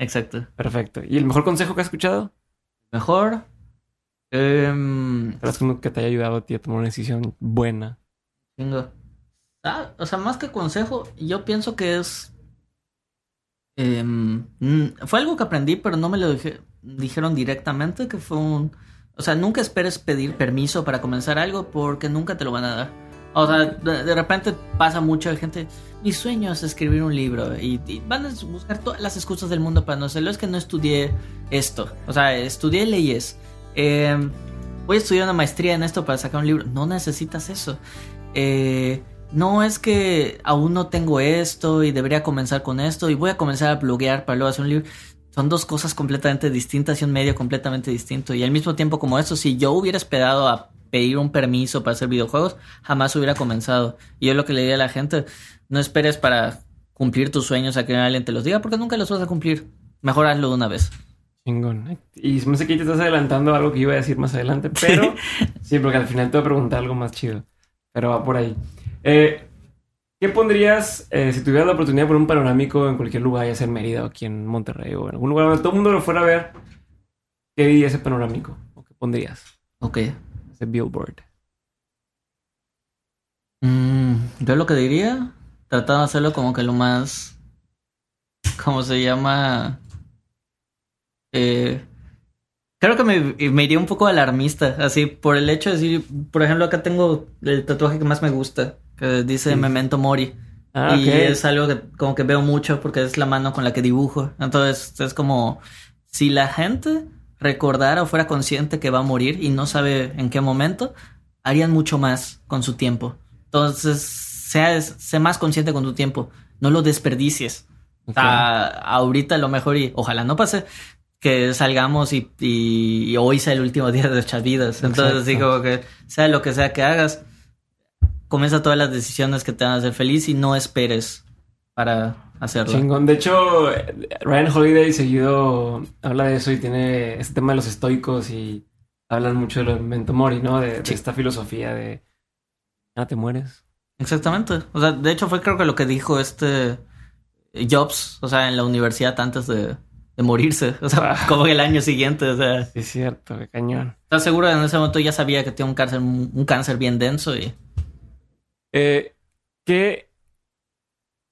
Exacto. perfecto. ¿Y el mejor consejo que has escuchado? Mejor. em, ¿Sabes que te haya ayudado a ti a tomar una decisión buena? Chingo. Ah, o sea, más que consejo, yo pienso que es. em, fue algo que aprendí, pero no me lo dije- dijeron directamente, que fue un. O sea, nunca esperes pedir permiso para comenzar algo porque nunca te lo van a dar. O sea, de, de repente pasa mucha gente. Mi sueño es escribir un libro y, van a buscar todas las excusas del mundo para no hacerlo. Es que no estudié esto. O sea, estudié leyes. Em, voy a estudiar una maestría en esto para sacar un libro. No necesitas eso. Eh, no es que aún no tengo esto y debería comenzar con esto y voy a comenzar a bloguear para luego hacer un libro. Son dos cosas completamente distintas y un medio completamente distinto. Y al mismo tiempo como eso, si yo hubiera esperado a pedir un permiso para hacer videojuegos, jamás hubiera comenzado. Y yo lo que le diría a la gente, no esperes para cumplir tus sueños a que alguien te los diga porque nunca los vas a cumplir. Mejor hazlo de una vez. Chingón. Y me sé que te estás adelantando algo que iba a decir más adelante, pero sí, porque al final te voy a preguntar algo más chido. Pero va por ahí. Eh, ¿Qué pondrías eh, si tuvieras la oportunidad de poner un panorámico en cualquier lugar, ya sea en Mérida o aquí en Monterrey o en algún lugar donde todo el mundo lo fuera a ver? ¿Qué diría ese panorámico? ¿O qué pondrías? Ok. Ese billboard. Mm, yo lo que diría, tratando de hacerlo como que lo más, ¿cómo se llama? Eh, creo que me, me iría un poco alarmista, así, por el hecho de decir, por ejemplo, acá tengo el tatuaje que más me gusta, que dice Sí. Memento Mori. Ah, y ok. es algo que como que veo mucho porque es la mano con la que dibujo. Entonces es como si la gente recordara o fuera consciente que va a morir y no sabe en qué momento, harían mucho más con su tiempo. Entonces, sea, sé más consciente con tu tiempo. No lo desperdicies. Ok. Ah, ahorita lo mejor y ojalá no pase que salgamos y, y- y hoy sea el último día de nuestras vidas. Entonces, Exacto. como que sea lo que sea que hagas, comienza todas las decisiones que te van a hacer feliz y no esperes para hacerlo. Chingón. De hecho, eh, Ryan Holiday seguido habla de eso y tiene este tema de los estoicos y hablan mucho de lo de Memento Mori, ¿no? De, esta filosofía de ah, te mueres. Exactamente. O sea, de hecho fue creo que lo que dijo este Jobs, o sea, en la universidad antes de, de morirse. O sea, Ah. como el año siguiente. O sea, Sí, es cierto, qué cañón. estás seguro en ese momento ya sabía que tenía un cáncer, un cáncer bien denso y Eh, ¿qué,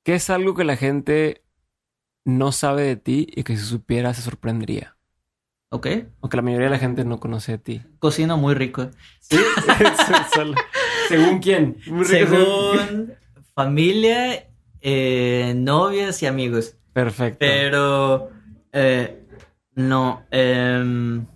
¿Qué es algo que la gente no sabe de ti y que si supiera se sorprendería? ok. O que la mayoría de la gente no conoce de ti. Cocino muy rico. ¿Sí? ¿Según quién? Muy rico, Según familia, eh, novias y amigos. Perfecto. Pero eh, no, em,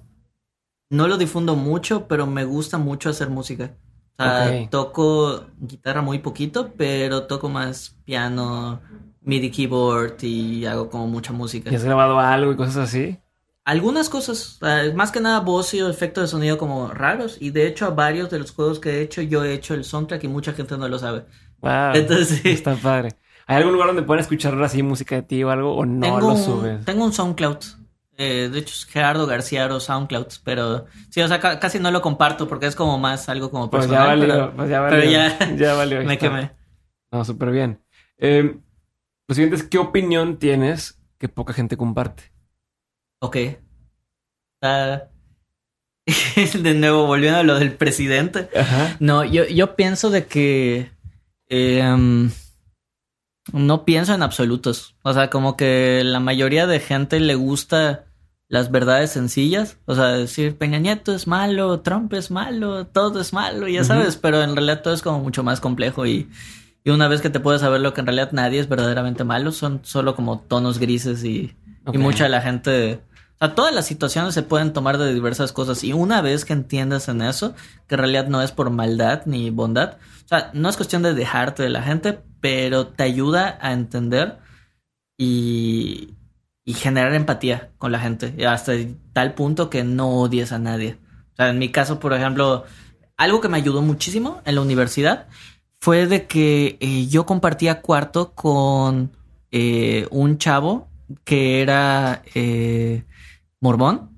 no lo difundo mucho, pero me gusta mucho hacer música. O sea, toco guitarra muy poquito, pero toco más piano, MIDI keyboard y hago como mucha música. ¿Y has grabado algo y cosas así? Algunas cosas, más que nada voz y efectos de sonido como raros. Y de hecho a varios de los juegos que he hecho, yo he hecho el soundtrack y mucha gente no lo sabe. Wow. Entonces sí. Está padre. ¿Hay algún lugar donde puedan escuchar así música de ti o algo? ¿O no tengo, lo un, subes? tengo un SoundCloud. Eh, de hecho es Gerardo García o SoundCloud. Pero sí, o sea, ca- casi no lo comparto porque es como más algo como Pues personal. ya valió, pero pues ya pero valió. ya- ya valió. me quemé. No, súper bien. Eh, lo siguiente es, ¿qué opinión tienes que poca gente comparte? Ok. Ah, de nuevo, volviendo a lo del presidente. Ajá. No, yo, yo pienso de que em, no pienso en absolutos. O sea, como que la mayoría de gente le gusta las verdades sencillas. O sea, decir Peña Nieto es malo, Trump es malo, todo es malo, ya sabes, pero en realidad todo es como mucho más complejo y, y una vez que te puedes saber lo que en realidad nadie es verdaderamente malo, son solo como tonos grises y, y mucha de la gente... O sea, todas las situaciones se pueden tomar de diversas cosas y una vez que entiendas en eso, que en realidad no es por maldad ni bondad, sea, no es cuestión de dejarte de la gente, pero te ayuda a entender y, y generar empatía con la gente, hasta tal punto que no odies a nadie. O sea, en mi caso, por ejemplo, algo que me ayudó muchísimo en la universidad fue de que eh, yo compartía cuarto con eh, un chavo que era eh, mormón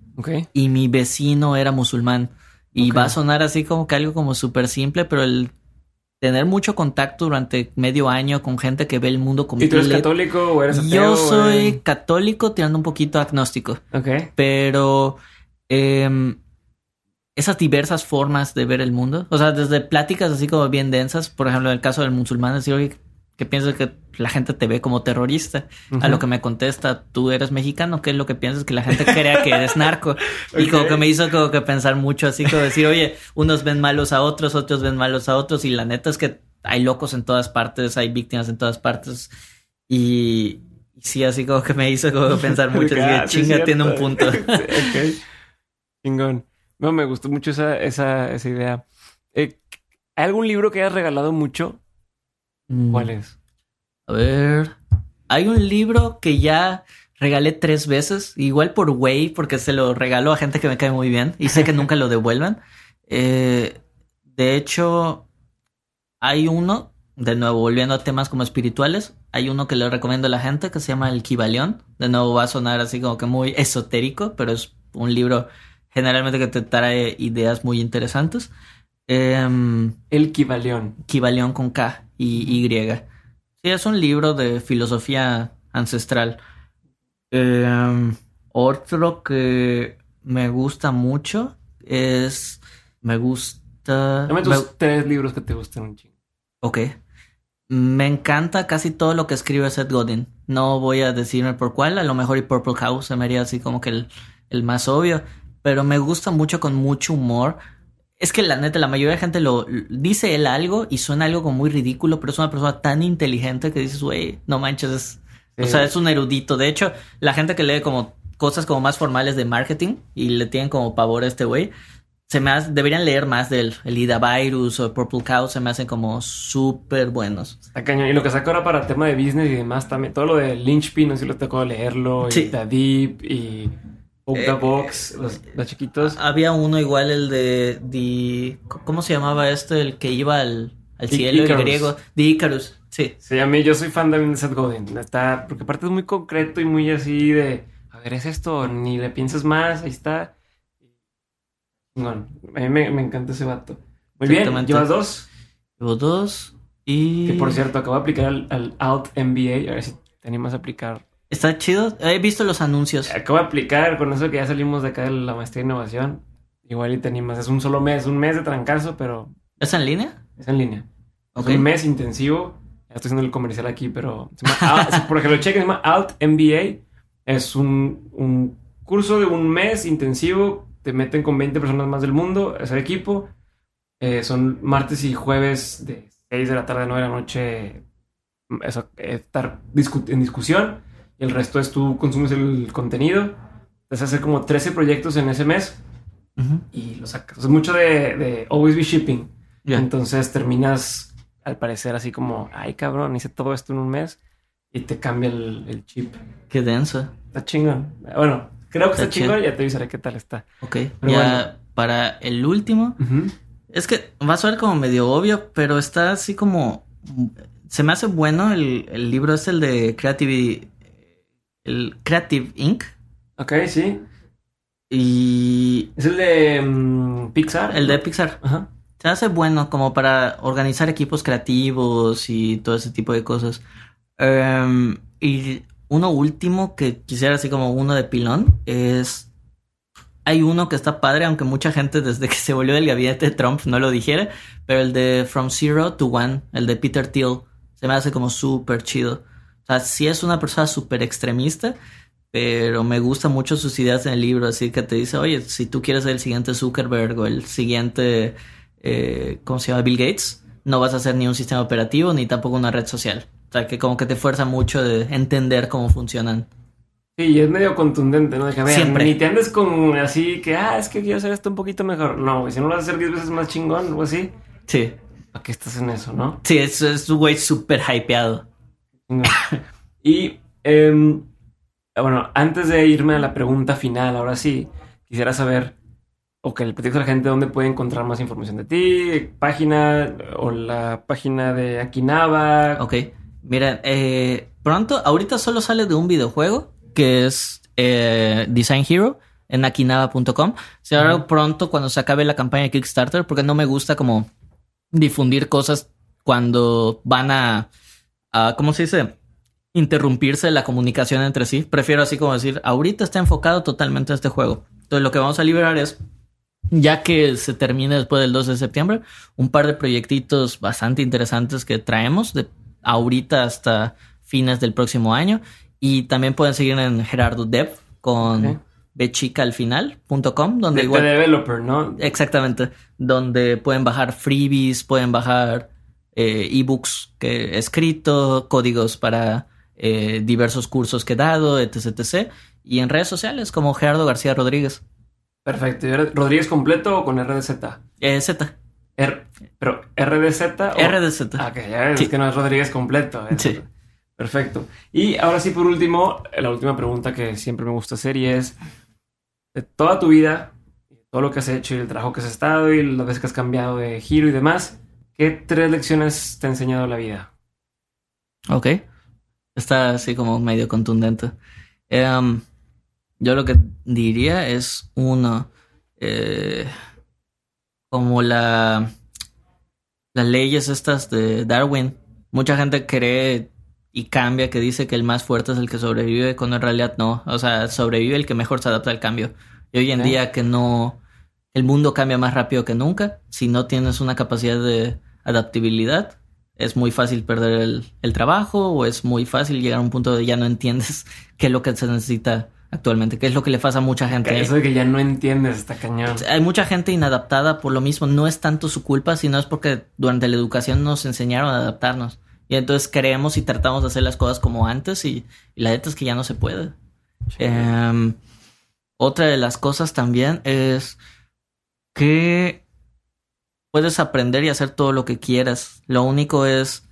y mi vecino era musulmán. Y va a sonar así como que algo como súper simple, pero el tener mucho contacto durante medio año con gente que ve el mundo ¿Y tú eres católico o eres ateo? Yo soy católico tirando un poquito agnóstico, Ok. pero em, esas diversas formas de ver el mundo, o sea, desde pláticas así como bien densas, por ejemplo, en el caso del musulmán, decir, oye, que piensas que la gente te ve como terrorista, a lo que me contesta, tú eres mexicano, ¿qué es lo que piensas? Que la gente crea que eres narco. Y como que me hizo como que pensar mucho, así como decir, oye, unos ven malos a otros, otros ven malos a otros, y la neta es que hay locos en todas partes, hay víctimas en todas partes, y sí, así como que me hizo como pensar mucho, así Ah, que sí, chinga, tiene un punto. ok. Chingón. No, me gustó mucho esa, esa, esa idea. Eh, ¿Hay algún libro que hayas regalado mucho? ¿Cuál es? A ver, hay un libro que ya regalé tres veces, igual por Way, porque se lo regalo a gente que me cae muy bien y sé que nunca lo devuelven. Eh, de hecho, hay uno, de nuevo, volviendo a temas como espirituales, hay uno que le recomiendo a la gente que se llama El Kibalión. De nuevo, va a sonar así como que muy esotérico, pero es un libro generalmente que te trae ideas muy interesantes. Em, El Kibalión. Kibalión con K y Y. Sí, es un libro de filosofía ancestral. Eh, otro que me gusta mucho es. Me gusta. Dame me- tus tres libros que te gustan un chingo. ok. Me encanta casi todo lo que escribe Seth Godin. No voy a decirme por cuál, a lo mejor y Purple House se me haría así como que el, el más obvio. Pero me gusta mucho con mucho humor. Es que la neta, la mayoría de gente lo dice él algo y suena algo como muy ridículo, pero es una persona tan inteligente que dices, güey, no manches, es, o sea, es un erudito. De hecho, la gente que lee como cosas como más formales de marketing y le tienen como pavor a este güey, se me hace- deberían leer más del el Ida Virus o Purple Cow, se me hacen como súper buenos. Está cañón. Y lo que saca ahora para tema de business y demás también. Todo lo de Lynchpin, no sé si lo tocó leerlo. Sí. Y The Deep y Oak the Eh, Box, los, los chiquitos. Había uno igual, el de, de- ¿Cómo se llamaba este? El que iba al, al I- cielo, el Icarus. griego. De Icarus, sí. Sí, a mí yo soy fan también de Seth Godin. Está, porque aparte es muy concreto y muy así de, a ver, es esto, ni le piensas más, ahí está. Chingón. A mí me, me encanta ese vato. Muy bien, llevas dos. Llevo dos. Y. Que por cierto, acabo de aplicar al, al Out MBA. A ver si te animas a aplicar. Está chido. He visto los anuncios. Acabo de aplicar con eso que ya salimos de acá de la maestría de innovación. Igual y te animas. Es un solo mes, un mes de trancazo, pero ¿Es en línea? es en línea. Ok. Es un mes intensivo. Ya estoy haciendo el comercial aquí, pero... se llama si por ejemplo, chequen, se llama Out MBA. Es un, un curso de un mes intensivo. Te meten con 20 personas más del mundo. Es el equipo. Eh, son martes y jueves de 6 de la tarde a 9 de la noche. Eso, estar discu- en discusión. Y el resto es tú consumes el contenido. Vas a hacer como 13 proyectos en ese mes y lo sacas. Es mucho de, de always be shipping. Ya. Entonces terminas, al parecer, así como, ay cabrón, hice todo esto en un mes y te cambia el, el chip. Qué denso. Está chingón. Bueno, creo que está, Está chingón y ya te avisaré qué tal está. Ok. Pero ya bueno. para el último. Es que va a ser como medio obvio, pero está así como. Se me hace bueno el, el libro, es el de Creative. El Creative Inc. Ok, sí. Y Es el de mm, Pixar. el de Pixar. Ajá. Se hace bueno como para organizar equipos creativos y todo ese tipo de cosas. Em, y uno último que quisiera así como uno de pilón es... Hay uno que está padre, aunque mucha gente desde que se volvió del gabinete de Trump no lo dijera, pero el de From Zero to One, el de Peter Thiel, se me hace como súper chido. O sea, sí es una persona súper extremista, pero me gustan mucho sus ideas en el libro, así que te dice, oye, si tú quieres ser el siguiente Zuckerberg o el siguiente, eh, ¿cómo se llama? Bill Gates, no vas a hacer ni un sistema operativo ni tampoco una red social. O sea, que como que te fuerza mucho de entender cómo funcionan. Sí, y es medio contundente, ¿no? De que, a ver, Siempre. ni te andes con así que, ah, es que quiero hacer esto un poquito mejor. No, si no lo vas a hacer 10 veces más chingón o así, Sí. ¿para qué estás en eso, no? Sí, es, es un güey súper hypeado. Y, em, bueno, antes de irme a la pregunta final, ahora sí, quisiera saber, o que le platiques a la gente dónde puede encontrar más información de ti, página o la página de Akinaba. Ok. Mira, eh, pronto, ahorita solo sale de un videojuego que es eh, Design Hero en akinaba.com. Se hará Ujú. pronto cuando se acabe la campaña de Kickstarter porque no me gusta como difundir cosas cuando van a, a ¿cómo se dice? Interrumpirse la comunicación entre sí. Prefiero así como decir, ahorita está enfocado totalmente a este juego. Entonces lo que vamos a liberar es ya que se termine después del 12 de septiembre, un par de proyectitos bastante interesantes que traemos de ahorita hasta fines del próximo año. Y también pueden seguir en Gerardo Dev con Ok. bechica al final.com, donde De, de igual... developer, ¿no? Exactamente, donde pueden bajar freebies, pueden bajar ebooks que he escrito, códigos para eh, diversos cursos que he dado, etc, etc. Y en redes sociales como Gerardo García Rodríguez. Perfecto. ¿Y R- ¿Rodríguez completo o con RDZ? Eh, Z, R- pero RDZ o... RDZ. Ah, ok, ya ves, Sí. es que no es Rodríguez completo. es- Sí. Perfecto. Y ahora sí, por último, la última pregunta que siempre me gusta hacer y es, de toda tu vida, todo lo que has hecho y el trabajo que has estado y las veces que has cambiado de giro y demás, ¿qué tres lecciones te ha enseñado la vida? Ok. Está así como medio contundente. Em, yo lo que diría es uno, eh, como la, las leyes estas de Darwin. Mucha gente cree y cambia que dice que el más fuerte es el que sobrevive, cuando en realidad no. O sea, sobrevive el que mejor se adapta al cambio. Y hoy en día que no, el mundo cambia más rápido que nunca. Si no tienes una capacidad de adaptabilidad, es muy fácil perder el, el trabajo o es muy fácil llegar a un punto de ya no entiendes qué es lo que se necesita actualmente, qué es lo que le pasa a mucha gente. Eso de que ya no entiendes está cañón. Hay mucha gente inadaptada por lo mismo, no es tanto su culpa, sino es porque durante la educación nos enseñaron a adaptarnos. Y entonces creemos y tratamos de hacer las cosas como antes y, y la neta es que ya no se puede. Em, otra de las cosas también es que puedes aprender y hacer todo lo que quieras. Lo único es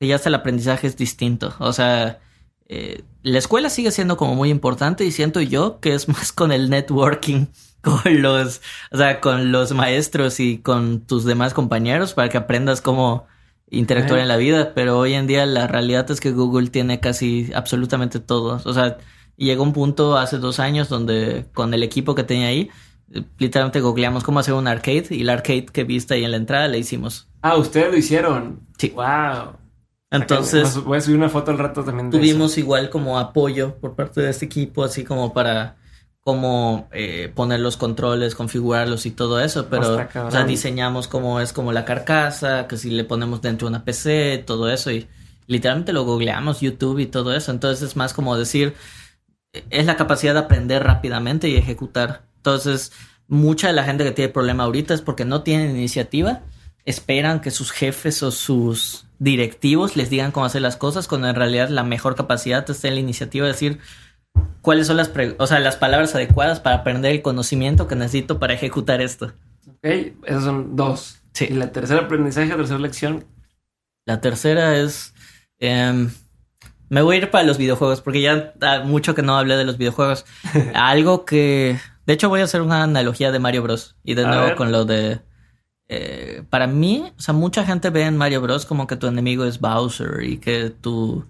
que ya hasta el aprendizaje es distinto. O sea, eh, la escuela sigue siendo como muy importante y siento yo que es más con el networking, con los, o sea, con los maestros y con tus demás compañeros para que aprendas cómo interactuar en la vida. Pero hoy en día la realidad es que Google tiene casi absolutamente todo. O sea, llegó un punto hace dos años donde con el equipo que tenía ahí, literalmente googleamos cómo hacer un arcade y el arcade que viste ahí en la entrada le hicimos. Ah, ustedes lo hicieron. Sí. Wow. Entonces voy a subir una foto al rato también de tuvimos igual como apoyo por parte de este equipo, así como para cómo eh, poner los controles, configurarlos y todo eso, pero Está cabrón. o sea, diseñamos cómo es como la carcasa, que si le ponemos dentro de una PC, todo eso y literalmente lo googleamos YouTube y todo eso, entonces es más como decir eh, es la capacidad de aprender rápidamente y ejecutar. Entonces, mucha de la gente que tiene problema ahorita es porque no tienen iniciativa, esperan que sus jefes o sus directivos les digan cómo hacer las cosas, cuando en realidad la mejor capacidad está en la iniciativa de decir cuáles son las, pre- o sea, las palabras adecuadas para aprender el conocimiento que necesito para ejecutar esto. Ok, esos son dos. Sí. Y la tercera aprendizaje, la tercera lección. La tercera es. em, me voy a ir para los videojuegos, porque ya da mucho que no hablé de los videojuegos. Algo que. De hecho, voy a hacer una analogía de Mario Bros. Y de A nuevo ver. con lo de. eh, para mí, o sea, mucha gente ve en Mario Bros. como que tu enemigo es Bowser y que tú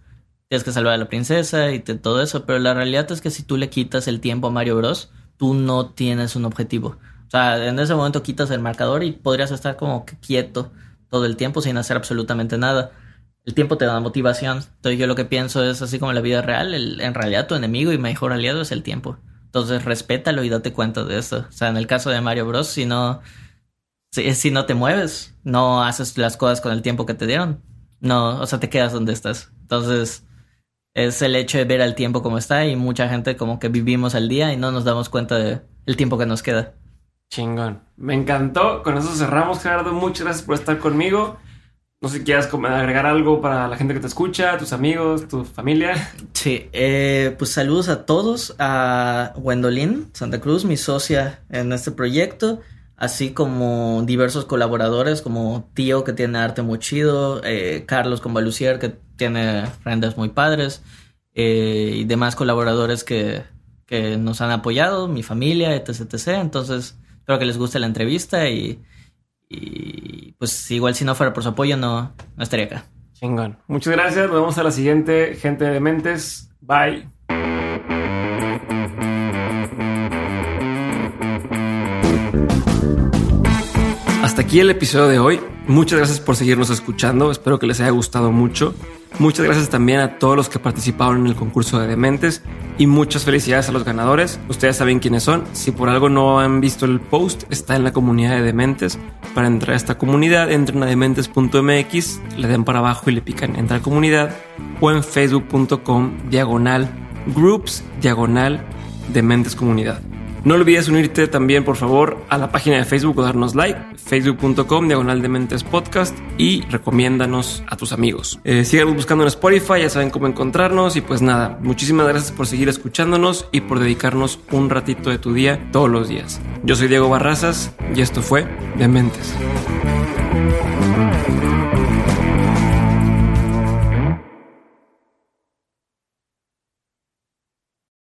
tienes que salvar a la princesa y te- todo eso. Pero la realidad es que si tú le quitas el tiempo a Mario Bros., tú no tienes un objetivo. O sea, en ese momento quitas el marcador y podrías estar como que quieto todo el tiempo sin hacer absolutamente nada. El tiempo te da motivación. Entonces yo lo que pienso es así como en la vida real, el- en realidad tu enemigo y mejor aliado es el tiempo. Entonces respétalo y date cuenta de eso. O sea, en el caso de Mario Bros, si no, si, si no te mueves, no haces las cosas con el tiempo que te dieron, no, o sea, te quedas donde estás. Entonces, es el hecho de ver al tiempo como está y mucha gente como que vivimos al día y no nos damos cuenta de tiempo que nos queda. Chingón. Me encantó. Con eso cerramos, Gerardo. Muchas gracias por estar conmigo. No sé si quieras agregar algo para la gente que te escucha, tus amigos, tu familia. Sí, eh, pues saludos a todos, a Gwendolyn Santa Cruz, mi socia en este proyecto, así como diversos colaboradores como Tío que tiene arte muy chido, eh, Carlos Convalucier que tiene rendas muy padres eh, y demás colaboradores que, que, nos han apoyado, mi familia, etc, etc. Entonces, espero que les guste la entrevista y, y pues igual si no fuera por su apoyo no, no estaría acá. Chingón. Muchas gracias. Nos vemos a la siguiente, gente de Mentes. Bye. Hasta aquí el episodio de hoy. Muchas gracias por seguirnos escuchando. Espero que les haya gustado mucho. Muchas gracias también a todos los que participaron en el concurso de Dementes y muchas felicidades a los ganadores. Ustedes saben quiénes son. Si por algo no han visto el post, está en la comunidad de Dementes. Para entrar a esta comunidad, entren a dementes.mx, le den para abajo y le pican entrar comunidad o en facebook.com diagonal groups diagonal Dementes comunidad. No olvides unirte también, por favor, a la página de Facebook o darnos like, facebook.com, diagonal de mentes podcast y recomiéndanos a tus amigos. Eh, buscando en Spotify, ya saben cómo encontrarnos y pues nada, muchísimas gracias por seguir escuchándonos y por dedicarnos un ratito de tu día todos los días. Yo soy Diego Barrazas y esto fue Dementes.